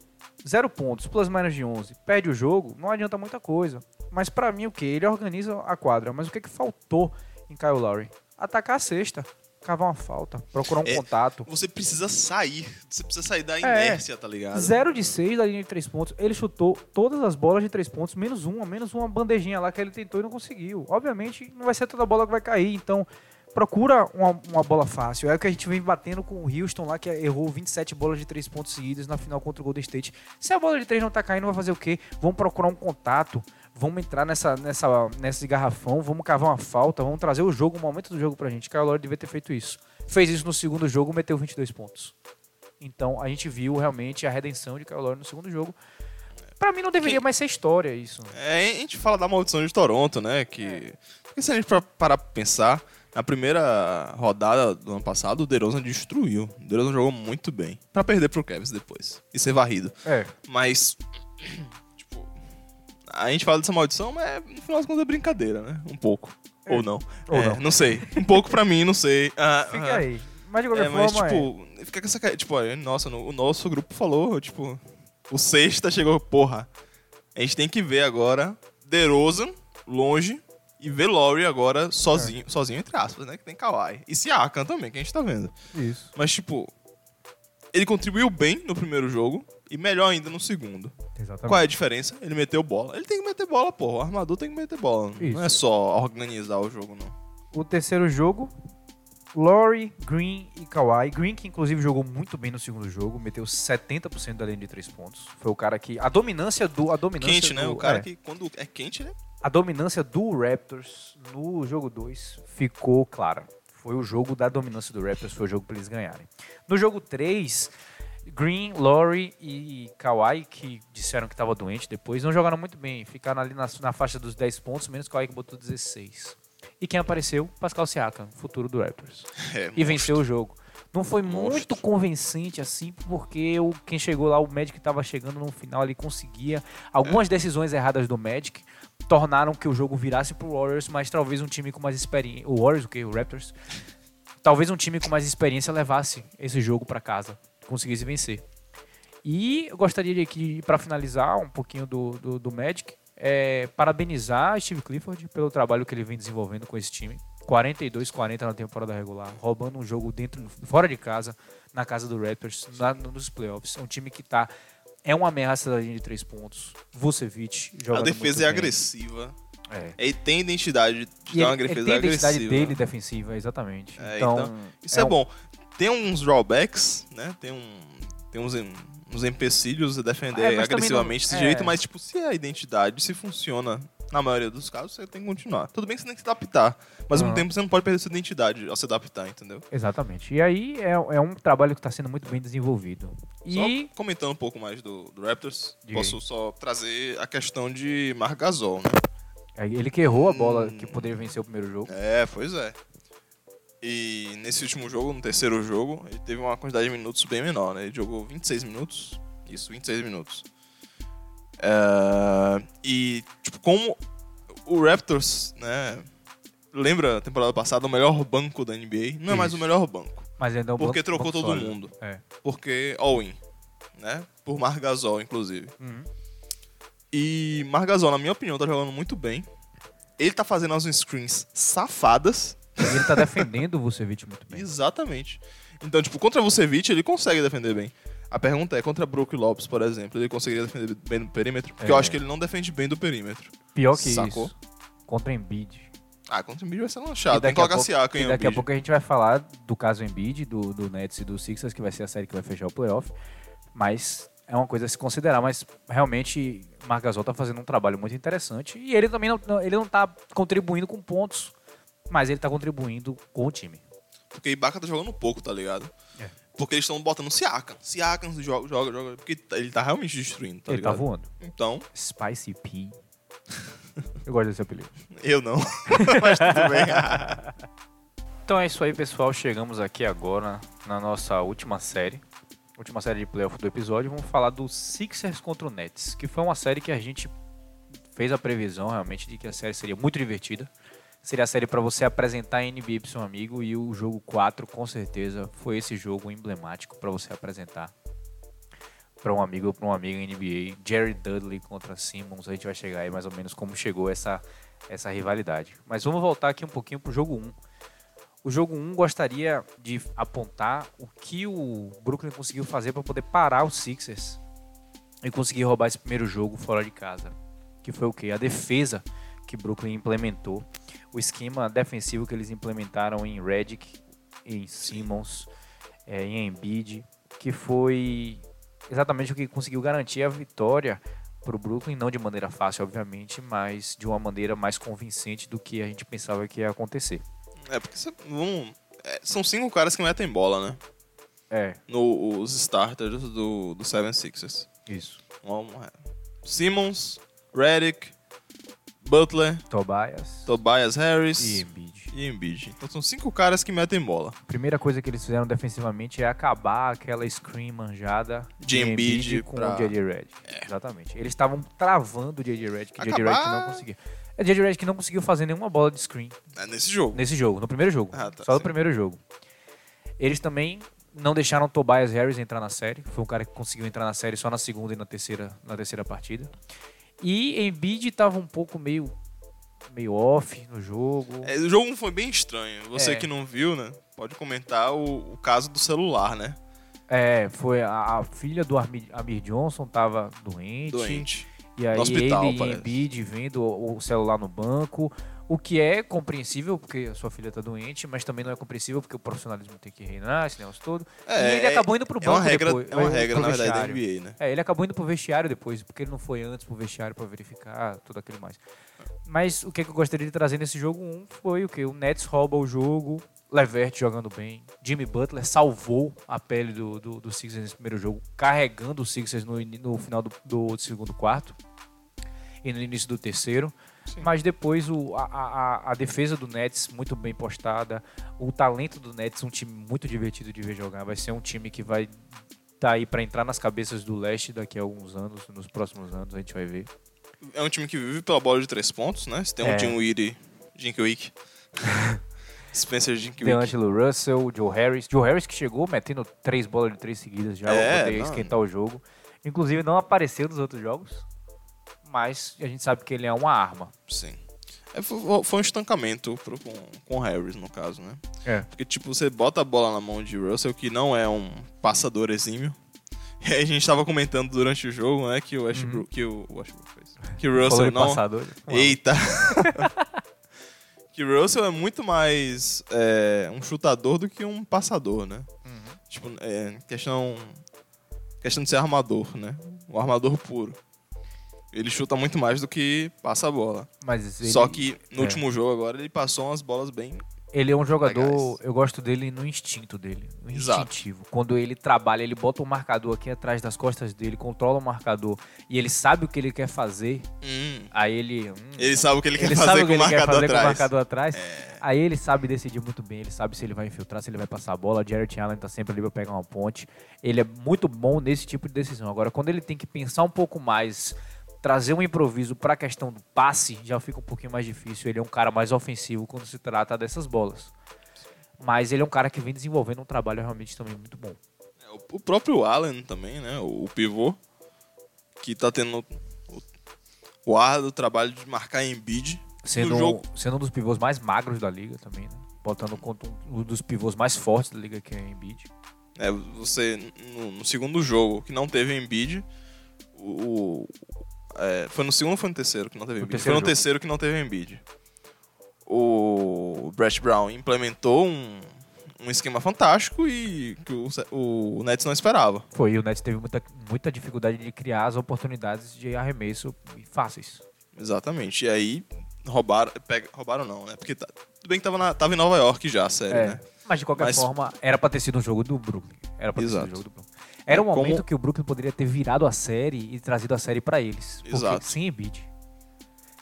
Zero pontos, plus minus de 11, perde o jogo, não adianta muita coisa. Mas pra mim, o que? Ele organiza a quadra. Mas o que, que faltou em Kyle Lowry? Atacar a cesta, cavar uma falta, procurar um É, contato. Você precisa sair. Você precisa sair da É. inércia, tá ligado? 0 de 6 da linha de 3 pontos. Ele chutou todas as bolas de 3 pontos, menos uma, menos uma bandejinha lá que ele tentou e não conseguiu. Obviamente, não vai ser toda bola que vai cair. Então, procura uma, uma bola fácil. É o que a gente vem batendo com o Houston lá, que errou 27 bolas de 3 pontos seguidos na final contra o Golden State. Se a bola de 3 não tá caindo, vai fazer o quê? Vamos procurar um contato, vamos entrar nessa, nessa, nesse garrafão, vamos cavar uma falta, vamos trazer o jogo, o momento do jogo pra gente. Kyle Lowry devia ter feito isso. Fez isso no segundo jogo, meteu 22 pontos. Então a gente viu realmente a redenção de Kyle Lowry no segundo jogo. Pra mim não deveria Quem- mais ser história isso. É, a gente fala da maldição de Toronto, né? Que. Porque se a gente parar pra pensar, na primeira rodada do ano passado, o DeRozan destruiu. O DeRozan jogou muito bem. Pra perder pro Cavs depois. E ser varrido. É. Mas. Tipo. A gente fala dessa maldição, mas no final das contas é brincadeira, né? Um pouco. Ou não. Ou É, não. sei. Um pouco pra mim, não sei. Ah, Fica ah. aí. Mas de qualquer É, mas, forma. é. tipo, fica com essa cara. Tipo, olha, nossa, no- o nosso grupo falou, tipo, o sexta chegou, porra. A gente tem que ver agora DeRozan longe e ver Laurie agora sozinho, sozinho entre aspas, né? Que tem Kawhi. E Siakam também, que a gente tá vendo. Isso. Mas, tipo, ele contribuiu bem no primeiro jogo e melhor ainda no segundo. Exatamente. Qual é a diferença? Ele meteu bola. Ele tem que meter bola, porra. O armador tem que meter bola. Isso. Não é só organizar o jogo, não. O terceiro jogo, Laurie, Green e Kawhi. Green, que inclusive jogou muito bem no segundo jogo, meteu 70% da linha de três pontos. Foi o cara que. A dominância do. A dominância Quente, né? do- O cara é, que quando é quente, né? A dominância do Raptors no jogo 2 ficou clara. Foi o jogo da dominância do Raptors, foi o jogo para eles ganharem. No jogo 3, Green, Laurie e Kawhi, que disseram que estava doente depois, não jogaram muito bem. Ficaram ali na, na faixa dos 10 pontos, menos Kawhi que botou 16. E quem apareceu? Pascal Siakam, futuro do Raptors. É, E venceu o jogo. Não foi Monstro. muito convincente assim, porque o, quem chegou lá, o Magic estava chegando no final, ele conseguia. Algumas decisões erradas do Magic tornaram que o jogo virasse pro Warriors, mas talvez um time com mais experiência. O Warriors, o que? O Raptors. Talvez um time com mais experiência levasse esse jogo para casa, conseguisse vencer. E eu gostaria de aqui, para finalizar um pouquinho do, do, do Magic, é, parabenizar Steve Clifford pelo trabalho que ele vem desenvolvendo com esse time. 42-40 na temporada regular, roubando um jogo dentro, fora de casa, na casa do Raptors, na- nos playoffs. É um time que tá. É uma ameaça da linha de três pontos. Vucevic A jogando defesa muito é bem. agressiva. É. Ele tem identidade de E ter uma defesa tem a identidade agressiva. dele defensiva, exatamente. É, então, então, Isso é, um- bom. Tem uns drawbacks, né? Tem, um, tem uns, uns empecilhos a defender É, mas também agressivamente não- desse é. jeito, mas tipo, se é a identidade, se funciona na maioria dos casos, você tem que continuar. Tudo bem que você tem que se adaptar, mas ao Aham. mesmo tempo você não pode perder sua identidade ao se adaptar, entendeu? Exatamente. E aí é, é um trabalho que está sendo muito bem desenvolvido. E Só comentando um pouco mais do, do Raptors, posso só trazer a questão de Marc Gasol, né? ele que errou a bola Hum. que poderia vencer o primeiro jogo. É, pois é. E nesse último jogo, no terceiro jogo, ele teve uma quantidade de minutos bem menor, né? Ele jogou 26 minutos. Isso, 26 minutos. É, e, tipo, como o Raptors, né? Lembra a temporada passada, o melhor banco da NBA? Não é mais o Isso. melhor banco. Mas ainda é um Porque banco- trocou banco todo sólido. mundo. É. Porque all-in, né? Por Margasol, inclusive. Uhum. E Margasol, na minha opinião, tá jogando muito bem. Ele tá fazendo as screens safadas. Ele tá defendendo o Vucevic muito bem. Exatamente. Então, tipo, contra Vucevic, ele consegue defender bem. A pergunta é, contra Brook Lopes, por exemplo, ele conseguiria defender bem do perímetro? Porque É. eu acho que ele não defende bem do perímetro. Pior que Sacou? isso. Contra Embiid. Ah, contra o Embiid vai ser lanchado. Tem que a colocar E em daqui a pouco a gente vai falar do caso Embiid, do, do Nets e do Sixers, que vai ser a série que vai fechar o playoff. Mas é uma coisa a se considerar. Mas realmente, o Marc Gasol tá fazendo um trabalho muito interessante. E ele também não- ele não tá contribuindo com pontos, mas ele tá contribuindo com o time. Porque Ibaka tá jogando pouco, tá ligado? É. Porque eles estão botando Siakam. Siakam joga, joga, joga. Porque ele tá realmente destruindo, tá ele tá ligado? voando. Então, Spicy P. Eu gosto desse apelido. eu não. Mas tudo bem. Então é isso aí, pessoal. Chegamos aqui agora na nossa última série. Última série de playoff do episódio. Vamos falar do Sixers contra o Nets. Que foi uma série que a gente fez a previsão realmente de que a série seria muito divertida. Seria a série para você apresentar a NBA pro seu amigo. E o jogo 4, com certeza, foi esse jogo emblemático para você apresentar para um amigo ou para uma amiga NBA. Jerry Dudley contra Simmons. A gente vai chegar aí mais ou menos como chegou essa, essa rivalidade. Mas vamos voltar aqui um pouquinho pro jogo 1. O jogo 1 gostaria de apontar o que o Brooklyn conseguiu fazer para poder parar os Sixers e conseguir roubar esse primeiro jogo fora de casa. Que foi o quê? A defesa que Brooklyn implementou, o esquema defensivo que eles implementaram em Redick, em Simmons, eh, em Embiid, que foi exatamente o que conseguiu garantir a vitória para o Brooklyn, não de maneira fácil, obviamente, mas de uma maneira mais convincente do que a gente pensava que ia acontecer. É, porque vamos- é, são cinco caras que metem bola, né? É, No, os starters do, do Seven Sixers. isso. Vamos, é. Simmons, Redick, Butler, Tobias Tobias Harris e Embiid. e Embiid. Então são cinco caras que metem bola. Primeira coisa que eles fizeram defensivamente é acabar aquela screen manjada De Embiid com pra- o J.J. Redick. Exatamente. Eles estavam travando o J.J. Redick, que o J.J. Redick Acabar- não conseguia. É, J.J. Redick não conseguiu fazer nenhuma bola de screen É nesse jogo. nesse jogo, no primeiro jogo. Ah, tá, só no sim. primeiro jogo. Eles também não deixaram Tobias Harris entrar na série. Foi um cara que conseguiu entrar na série só na segunda e na terceira, na terceira partida. E Embiid estava um pouco meio, meio off no jogo. É, o jogo foi bem estranho. Você É. que não viu, né? Pode comentar o, o caso do celular, né? É, foi a, a filha do Amir, Amir Johnson tava doente. Doente. E aí hospital, ele e parece. Embiid vendo o, o celular no banco. O que é compreensível, porque a sua filha tá doente, mas também não é compreensível, porque o profissionalismo tem que reinar, esse negócio todo. É, e ele acabou indo pro é banco uma regra, depois. É uma regra, na verdade, da. NBA, né? É, ele acabou indo pro vestiário depois, porque ele não foi antes pro vestiário pra verificar tudo aquilo mais. Mas o que, que eu gostaria de trazer nesse jogo 1 foi o que? O Nets rouba o jogo, Levert jogando bem, Jimmy Butler salvou a pele do, do, do Sixers nesse primeiro jogo, carregando o Sixers no, no final do, do segundo quarto e no início do terceiro. Sim. Mas depois o, a, a, a defesa do Nets muito bem postada, o talento do Nets, um time muito divertido de ver jogar. Vai ser um time que vai tá aí pra entrar nas cabeças do leste daqui a alguns anos, nos próximos anos, a gente vai ver. É um time que vive pela bola de três pontos, né? Você tem um É. Dinwiddie, Jinkwick, Spencer Jinkwick. DeAngelo Russell, Joe Harris. Joe Harris que chegou metendo três bolas de três seguidas já É, pra poder não. esquentar o jogo. Inclusive não apareceu nos outros jogos, mas a gente sabe que ele é uma arma. Sim. É, foi, um estancamento pro, com, com o Harris, no caso, né? É. Porque, tipo, você bota a bola na mão de Russell, que não é um passador exímio. E aí a gente tava comentando durante o jogo, né, que o Westbrook, que o Westbrook fez. Que o Russell não... passador. Eita! que o Russell é muito mais é, um chutador do que um passador, né? Uhum. Tipo, é, questão, questão de ser armador, né? Um armador puro. Ele chuta muito mais do que passa a bola. Mas ele, Só que no é. último jogo agora ele passou umas bolas bem. ele é um jogador, Legais. eu gosto dele no instinto dele, no Exato. instintivo. Quando ele trabalha, ele bota o marcador aqui atrás das costas dele, controla o marcador e ele sabe o que ele quer fazer. Hum, Aí ele, hum, ele sabe o que ele, quer ele fazer sabe com o que o ele quer marcador fazer com o atrás. É. marcador atrás. Aí ele sabe decidir muito bem, ele sabe se ele vai infiltrar, se ele vai passar a bola. Jarrett Allen tá sempre ali pra pegar uma ponte. Ele é muito bom nesse tipo de decisão. Agora, quando ele tem que pensar um pouco mais, trazer um improviso pra questão do passe, já fica um pouquinho mais difícil. Ele é um cara mais ofensivo quando se trata dessas bolas. Mas ele é um cara que vem desenvolvendo um trabalho realmente também muito bom. É, O próprio Allen também, né? O, pivô, que tá tendo o, o árduo trabalho de marcar Embiid. Sendo, No jogo. sendo um dos pivôs mais magros da liga também, né? Botando contra um dos pivôs mais fortes da liga, que é o Embiid. É, você, no, no segundo jogo, que não teve Embiid, o... o- é, foi no segundo ou foi no terceiro que não teve Embiid? Foi no jogo. terceiro que não teve Embiid. O Brett Brown implementou um, um esquema fantástico e que o, o Nets não esperava. Foi, e o Nets teve muita, muita dificuldade de criar as oportunidades de arremesso fáceis. Exatamente. E aí, roubaram... Pega, roubaram não, né? Porque tá, tudo bem que tava, na- tava em Nova York já a série, né? Mas de qualquer Mas- forma, era pra ter sido um jogo do Brooklyn. Era pra ter Exato. sido um jogo do Brooklyn. Era um Como- momento que o Brooklyn poderia ter virado a série e trazido a série pra eles. Porque Exato. sem Embiid.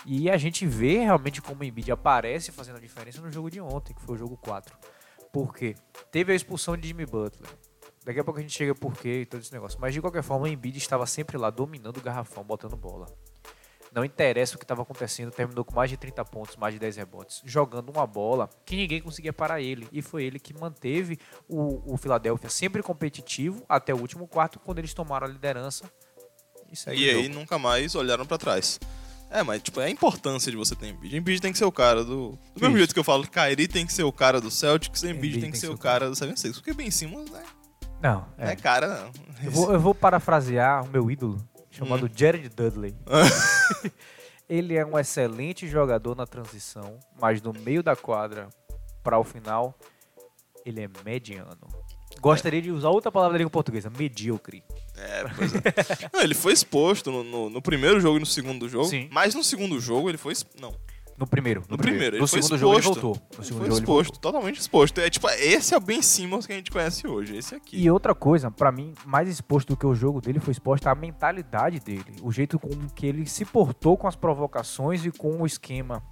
E a gente vê realmente como o Embiid aparece fazendo a diferença no jogo de ontem, que foi o jogo 4. Por quê? Teve a expulsão de Jimmy Butler. Daqui a pouco a gente chega por quê e todo esse negócio. Mas de qualquer forma, o Embiid estava sempre lá dominando o garrafão, botando bola. Não interessa o que estava acontecendo, terminou com mais de 30 pontos, mais de 10 rebotes, jogando uma bola que ninguém conseguia parar ele. E foi ele que manteve o, o Philadelphia sempre competitivo até o último quarto, quando eles tomaram a liderança. E, E aí nunca mais olharam pra trás. É, mas tipo, é a importância de você ter Embiid. Embiid tem que ser o cara do... Do mesmo jeito que eu falo Kyrie tem que ser o cara do Celtics, Embiid, tem que ser o cara do 76. Porque bem em cima, né? Não, Não é. é cara, não. Eu vou, eu vou parafrasear o meu ídolo, chamado Hum. Jared Dudley. Ele é um excelente jogador na transição, mas no meio da quadra para o final, ele é mediano. Gostaria de usar outra palavra da língua portuguesa, medíocre. É, pois é. Não, ele foi exposto no, no- no primeiro jogo e no segundo jogo. Sim. Mas no segundo jogo ele foi. Não. No primeiro. No primeiro, ele No segundo jogo ele voltou. No Ele segundo foi jogo ele exposto, voltou. totalmente exposto. É tipo, esse é o Ben Simmons que a gente conhece hoje. Esse aqui. E outra coisa, pra mim, mais exposto do que o jogo dele foi exposta a mentalidade dele. O jeito com que ele se portou com as provocações e com o esquema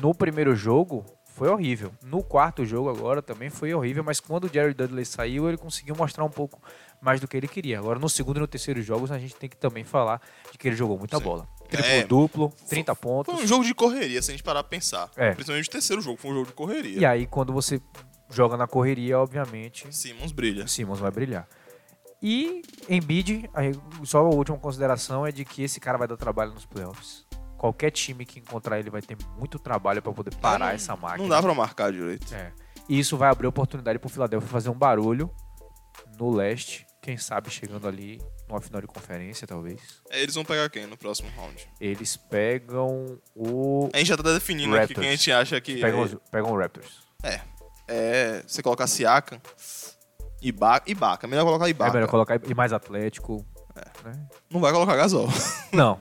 no primeiro jogo foi horrível. No quarto jogo agora também foi horrível, mas quando o Jerry Dudley saiu, ele conseguiu mostrar um pouco mais do que ele queria. Agora no segundo e no terceiro jogos a gente tem que também falar de que ele jogou muita Sim. bola. Triplo É. duplo, 30 pontos. Foi um jogo de correria, se a gente parar pra pensar. É. Principalmente o terceiro jogo, foi um jogo de correria. E aí quando você joga na correria, obviamente, Simmons brilha. Simmons vai brilhar. E Embiid, só a última consideração é de que esse cara vai dar trabalho nos playoffs. Qualquer time que encontrar ele vai ter muito trabalho para poder parar Não- essa máquina. Não dá pra marcar direito. É. E isso vai abrir oportunidade pro Philadelphia fazer um barulho no leste, quem sabe chegando ali numa final de conferência, talvez. É, Eles vão pegar quem no próximo round? Eles pegam o A gente já tá definindo aqui Raptors. quem a gente acha que. pegam, é, os, pegam o Raptors. é, você colocar Siakam, Ibaka. Ibaka, melhor colocar Ibaka. É melhor colocar e mais atlético. né? Não vai colocar Gasol. Não,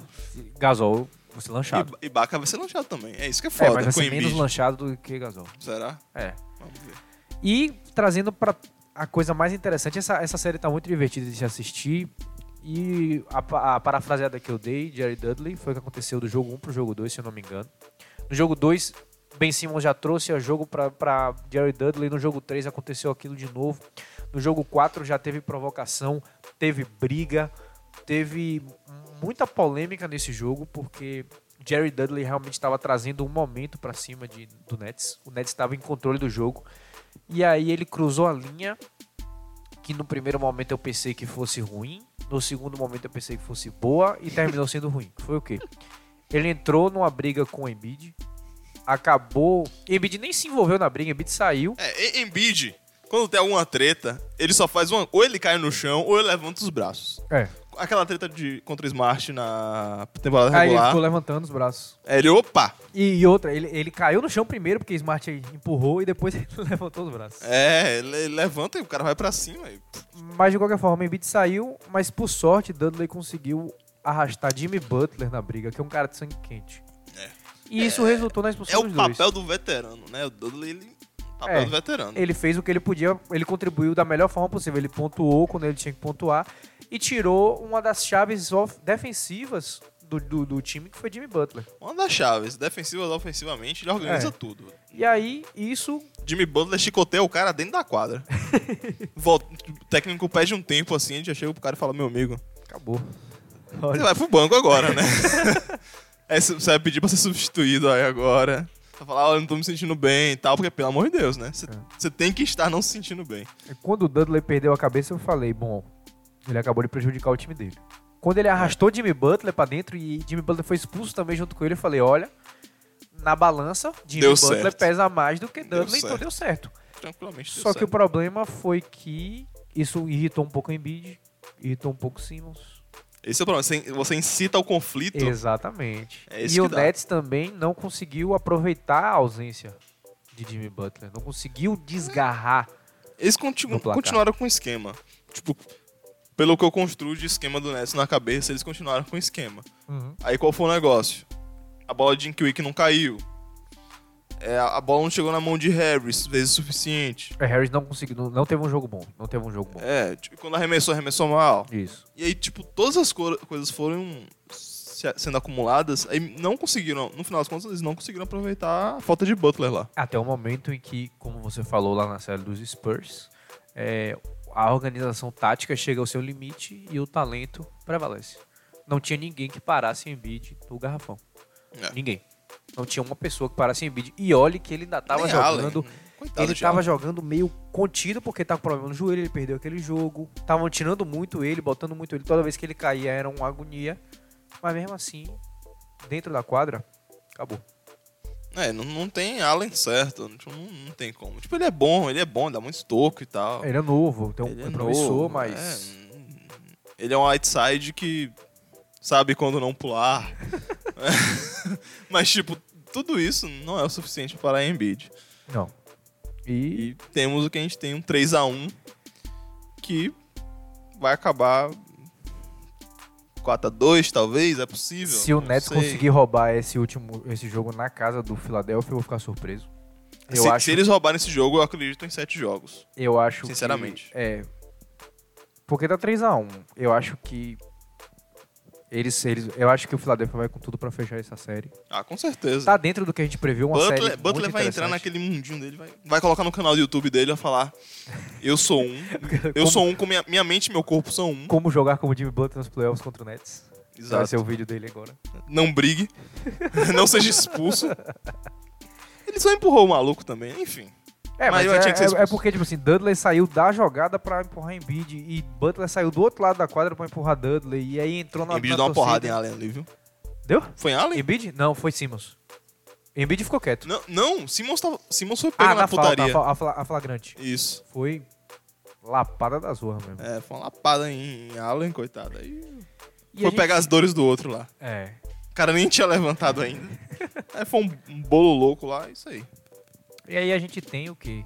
Gasol, você lanchado. Iba- Ibaka vai ser lançado também. É isso que é É, foda mas vai ser menos lanchado do que Gasol. Será? É. Vamos ver. E trazendo para a coisa mais interessante, essa, essa série tá muito divertida de se assistir. E a, a parafraseada que eu dei, Jerry Dudley, foi o que aconteceu do jogo 1 pro jogo 2, se eu não me engano. No jogo 2, Ben Simmons já trouxe o jogo para Jerry Dudley. No jogo 3 aconteceu aquilo de novo. No jogo 4 já teve provocação, teve briga, teve muita polêmica nesse jogo, porque Jerry Dudley realmente estava trazendo um momento para cima de, do Nets. O Nets estava em controle do jogo. E aí ele cruzou a linha, que no primeiro momento eu pensei que fosse ruim, no segundo momento eu pensei que fosse boa e terminou sendo ruim. Foi o quê? Ele entrou numa briga com o Embiid, acabou... Embiid nem se envolveu na briga, Embiid saiu. É, Embiid, quando tem alguma treta, ele só faz uma. Ou ele cai no chão, ou ele levanta os braços. É. Aquela treta de, contra o Smart na temporada Aí ele regular. ficou levantando os braços. É, ele, opa! E, e outra, ele, ele caiu no chão primeiro porque Smart empurrou e depois ele levantou os braços. É, ele, levanta e o cara vai pra cima. E, Mas de qualquer forma, Embiid saiu, mas por sorte, Dudley conseguiu arrastar Jimmy Butler na briga, que é um cara de sangue quente. É. E isso resultou na é expulsão o dos dois. papel do veterano, né? O Dudley, ele. Papel É, do veterano. Ele fez o que ele podia, ele contribuiu da melhor forma possível. Ele pontuou quando ele tinha que pontuar e tirou uma das chaves defensivas do, do, do time, que foi Jimmy Butler. Uma das chaves, defensivas ofensivamente, ele organiza É. tudo. E aí, isso Jimmy Butler chicoteia o cara dentro da quadra. Volta, o técnico pede um tempo assim, a gente já chega pro cara e fala, meu amigo, acabou. você vai pro banco agora, né? aí você vai pedir pra ser substituído aí agora. Vai falar, eu não tô me sentindo bem e tal, porque pelo amor de Deus, né? Você É. você tem que estar não se sentindo bem. Quando o Dudley perdeu a cabeça, eu falei, bom, ele acabou de prejudicar o time dele. Quando ele arrastou Jimmy Butler pra dentro e Jimmy Butler foi expulso também junto com ele, eu falei, olha, na balança, Jimmy Deu Butler certo. pesa mais do que Deu Dudley, então certo. deu certo. Tranquilamente. deu Só que o certo. problema foi que isso irritou um pouco o Embiid, irritou um pouco o Simmons. Esse é o problema. Você, incita o conflito. Exatamente. É e o dá. Nets também não conseguiu aproveitar a ausência de Jimmy Butler, não conseguiu desgarrar. Eles continuaram com o esquema. Tipo, pelo que eu construo de esquema do Nets na cabeça, eles continuaram com o esquema. Aí qual foi o negócio? A bola de Inquick não caiu. É, a bola não chegou na mão de Harris vezes o suficiente. É, Harris não conseguiu, não, não teve um jogo bom, não teve um jogo bom. É, tipo, quando arremessou, arremessou mal. Isso. E aí, tipo, todas as co- coisas foram se- sendo acumuladas, aí não conseguiram, no final das contas, eles não conseguiram aproveitar a falta de Butler lá. Até o momento em que, como você falou lá na série dos Spurs, é, a organização tática chega ao seu limite e o talento prevalece. Não tinha ninguém que parasse Embiid no garrafão. É. Ninguém. Não tinha uma pessoa que parasse Embiid. E olhe que ele ainda tava Nem jogando... Coitado Ele de tava Allen. jogando meio contido porque tava com problema no joelho, ele perdeu aquele jogo. Estavam tirando muito ele, botando muito ele. Toda vez que ele caía era uma agonia. Mas mesmo assim, dentro da quadra, acabou. É, não, não tem Allen certo. Tipo, não, não tem como. Tipo, ele é bom, ele é bom, dá muito toco e tal. Ele é novo, então Ele é promissor, mas. é, ele é um outside que sabe quando não pular. Mas, tipo, tudo isso não é o suficiente para a Embiid. Não. E, E temos o que a gente tem, um 3 a 1 que vai acabar 4 a 2 talvez, é possível. se o Nets conseguir roubar esse último esse jogo na casa do Philadelphia, eu vou ficar surpreso. Eu se, acho, se eles roubarem esse jogo, eu acredito em 7 jogos. eu acho Sinceramente. que, é porque tá 3 a 1. Eu acho que eles, eles eu acho que o Philadelphia vai com tudo pra fechar essa série. Ah, com certeza. Tá dentro do que a gente previu uma Butler, série Butler muito vai entrar naquele mundinho dele, vai, vai colocar no canal do YouTube dele e vai falar: Eu sou um, eu Como- sou um, com minha, minha mente e meu corpo são um. como jogar como Jimmy Butler nos playoffs contra o Nets. Vai Exato. ser o vídeo dele agora. Não brigue, não seja expulso. Ele só empurrou o maluco também, enfim. É, Mas mas, é, tinha que ser é- é porque, tipo assim, Dudley saiu da jogada pra empurrar Embiid e Butler saiu do outro lado da quadra pra empurrar Dudley e aí entrou na Embiid na deu uma porrada em Allen ali, viu? Deu? Foi em Allen? Embiid? Não, foi Simmons. Embiid ficou quieto. Não, não Simmons, tava, Simmons foi pego ah, na, na putaria. a, flagrante. Isso. Foi lapada das ruas mesmo. É, foi uma lapada em, em Allen, coitado. Aí E foi gente- pegar as dores do outro lá. É. O cara nem tinha levantado ainda. Aí foi um, um bolo louco lá, isso aí. E aí a gente tem o quê?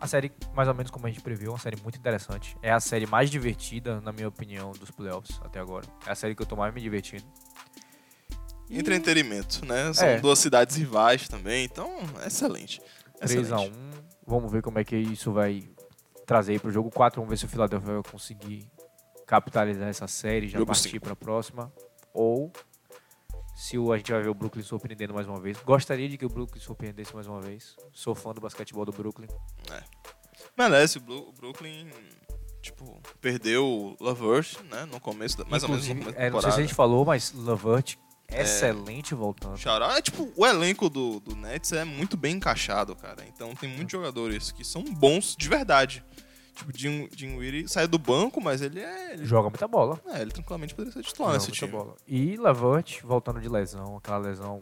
A série, mais ou menos como a gente previu, uma série muito interessante. É a série mais divertida, na minha opinião, dos playoffs até agora. É a série que eu tô mais me divertindo. E Entretenimento, né? São É. duas cidades rivais também, então, excelente. 3 a 1 Vamos ver como é que isso vai trazer aí pro jogo 4. Vamos ver se o Philadelphia vai conseguir capitalizar essa série e já Jogo partir para a próxima. Ou se o, a gente vai ver o Brooklyn surpreendendo mais uma vez. Gostaria de que o Brooklyn surpreendesse mais uma vez. Sou fã do basquetebol do Brooklyn. Merece, o Bru- o Brooklyn, tipo, perdeu o Lavert, né? No começo, da, mais ou menos no começo da é, não sei se a gente falou, mas Lavert, excelente voltando. Xará, é tipo, o elenco do, do Nets é muito bem encaixado, cara. Então tem muitos jogadores que são bons de verdade. Tipo, Jim, Jim Weary sai do banco, mas ele é. Ele, Joga muita bola. é, ele tranquilamente poderia ser titular Joga nesse muita time. bola. E Lavert voltando de lesão, aquela lesão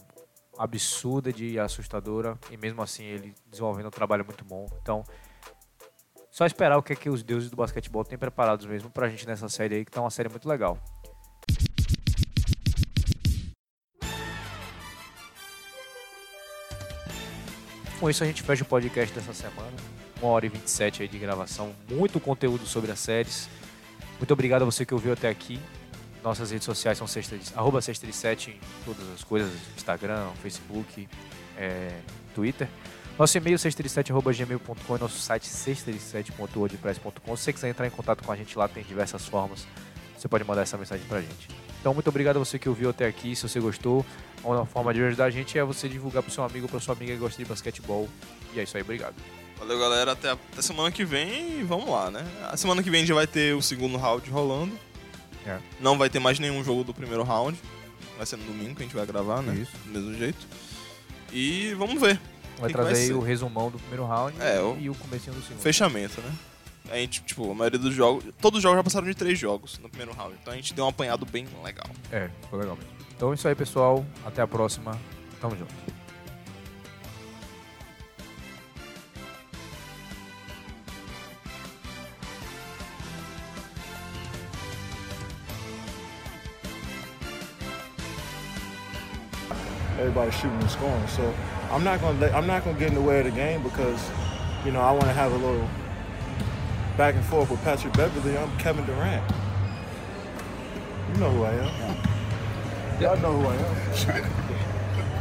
absurda de assustadora. E mesmo assim ele desenvolvendo um trabalho muito bom. Então, só esperar o que, é que os deuses do basquetebol têm preparados mesmo pra gente nessa série aí, que tá uma série muito legal. Com isso a gente fecha o podcast dessa semana. Uma hora e 27 aí de gravação. Muito conteúdo sobre as séries. Muito obrigado a você que ouviu até aqui. Nossas redes sociais são sexta, arroba sexta e sete em todas as coisas, Instagram, Facebook, é, Twitter. Nosso e-mail sexta7.gmail.com e nosso site sexta7.wordpress.com. Se você quiser entrar em contato com a gente lá, tem diversas formas. Você pode mandar essa mensagem pra gente. Então, muito obrigado a você que ouviu até aqui. Se você gostou, uma forma de ajudar a gente é você divulgar pro seu amigo ou pra sua amiga que gosta de basquetebol. E é isso aí, obrigado. Valeu, galera. Até, até semana que vem e vamos lá, né? A semana que vem já vai ter o segundo round rolando. É. Não vai ter mais nenhum jogo do primeiro round. Vai ser no domingo que a gente vai gravar, né? Isso. Do mesmo jeito. E vamos ver. Vai que que vai trazer aí ser? o resumão do primeiro round É, o- e o comecinho do segundo. Fechamento, né? A gente, tipo, a maioria dos jogos. Todos os jogos já passaram de três jogos no primeiro round. Então a gente deu um apanhado bem legal. É, ficou legal mesmo. Então é isso aí, pessoal. Até a próxima. Tamo junto. Everybody shooting and scoring. So I'm not gonna let, I'm not gonna get in the way of the game because, you know, I want to have a little back and forth with Patrick Beverly. I'm Kevin Durant. You know who I am. Y'all know who I am.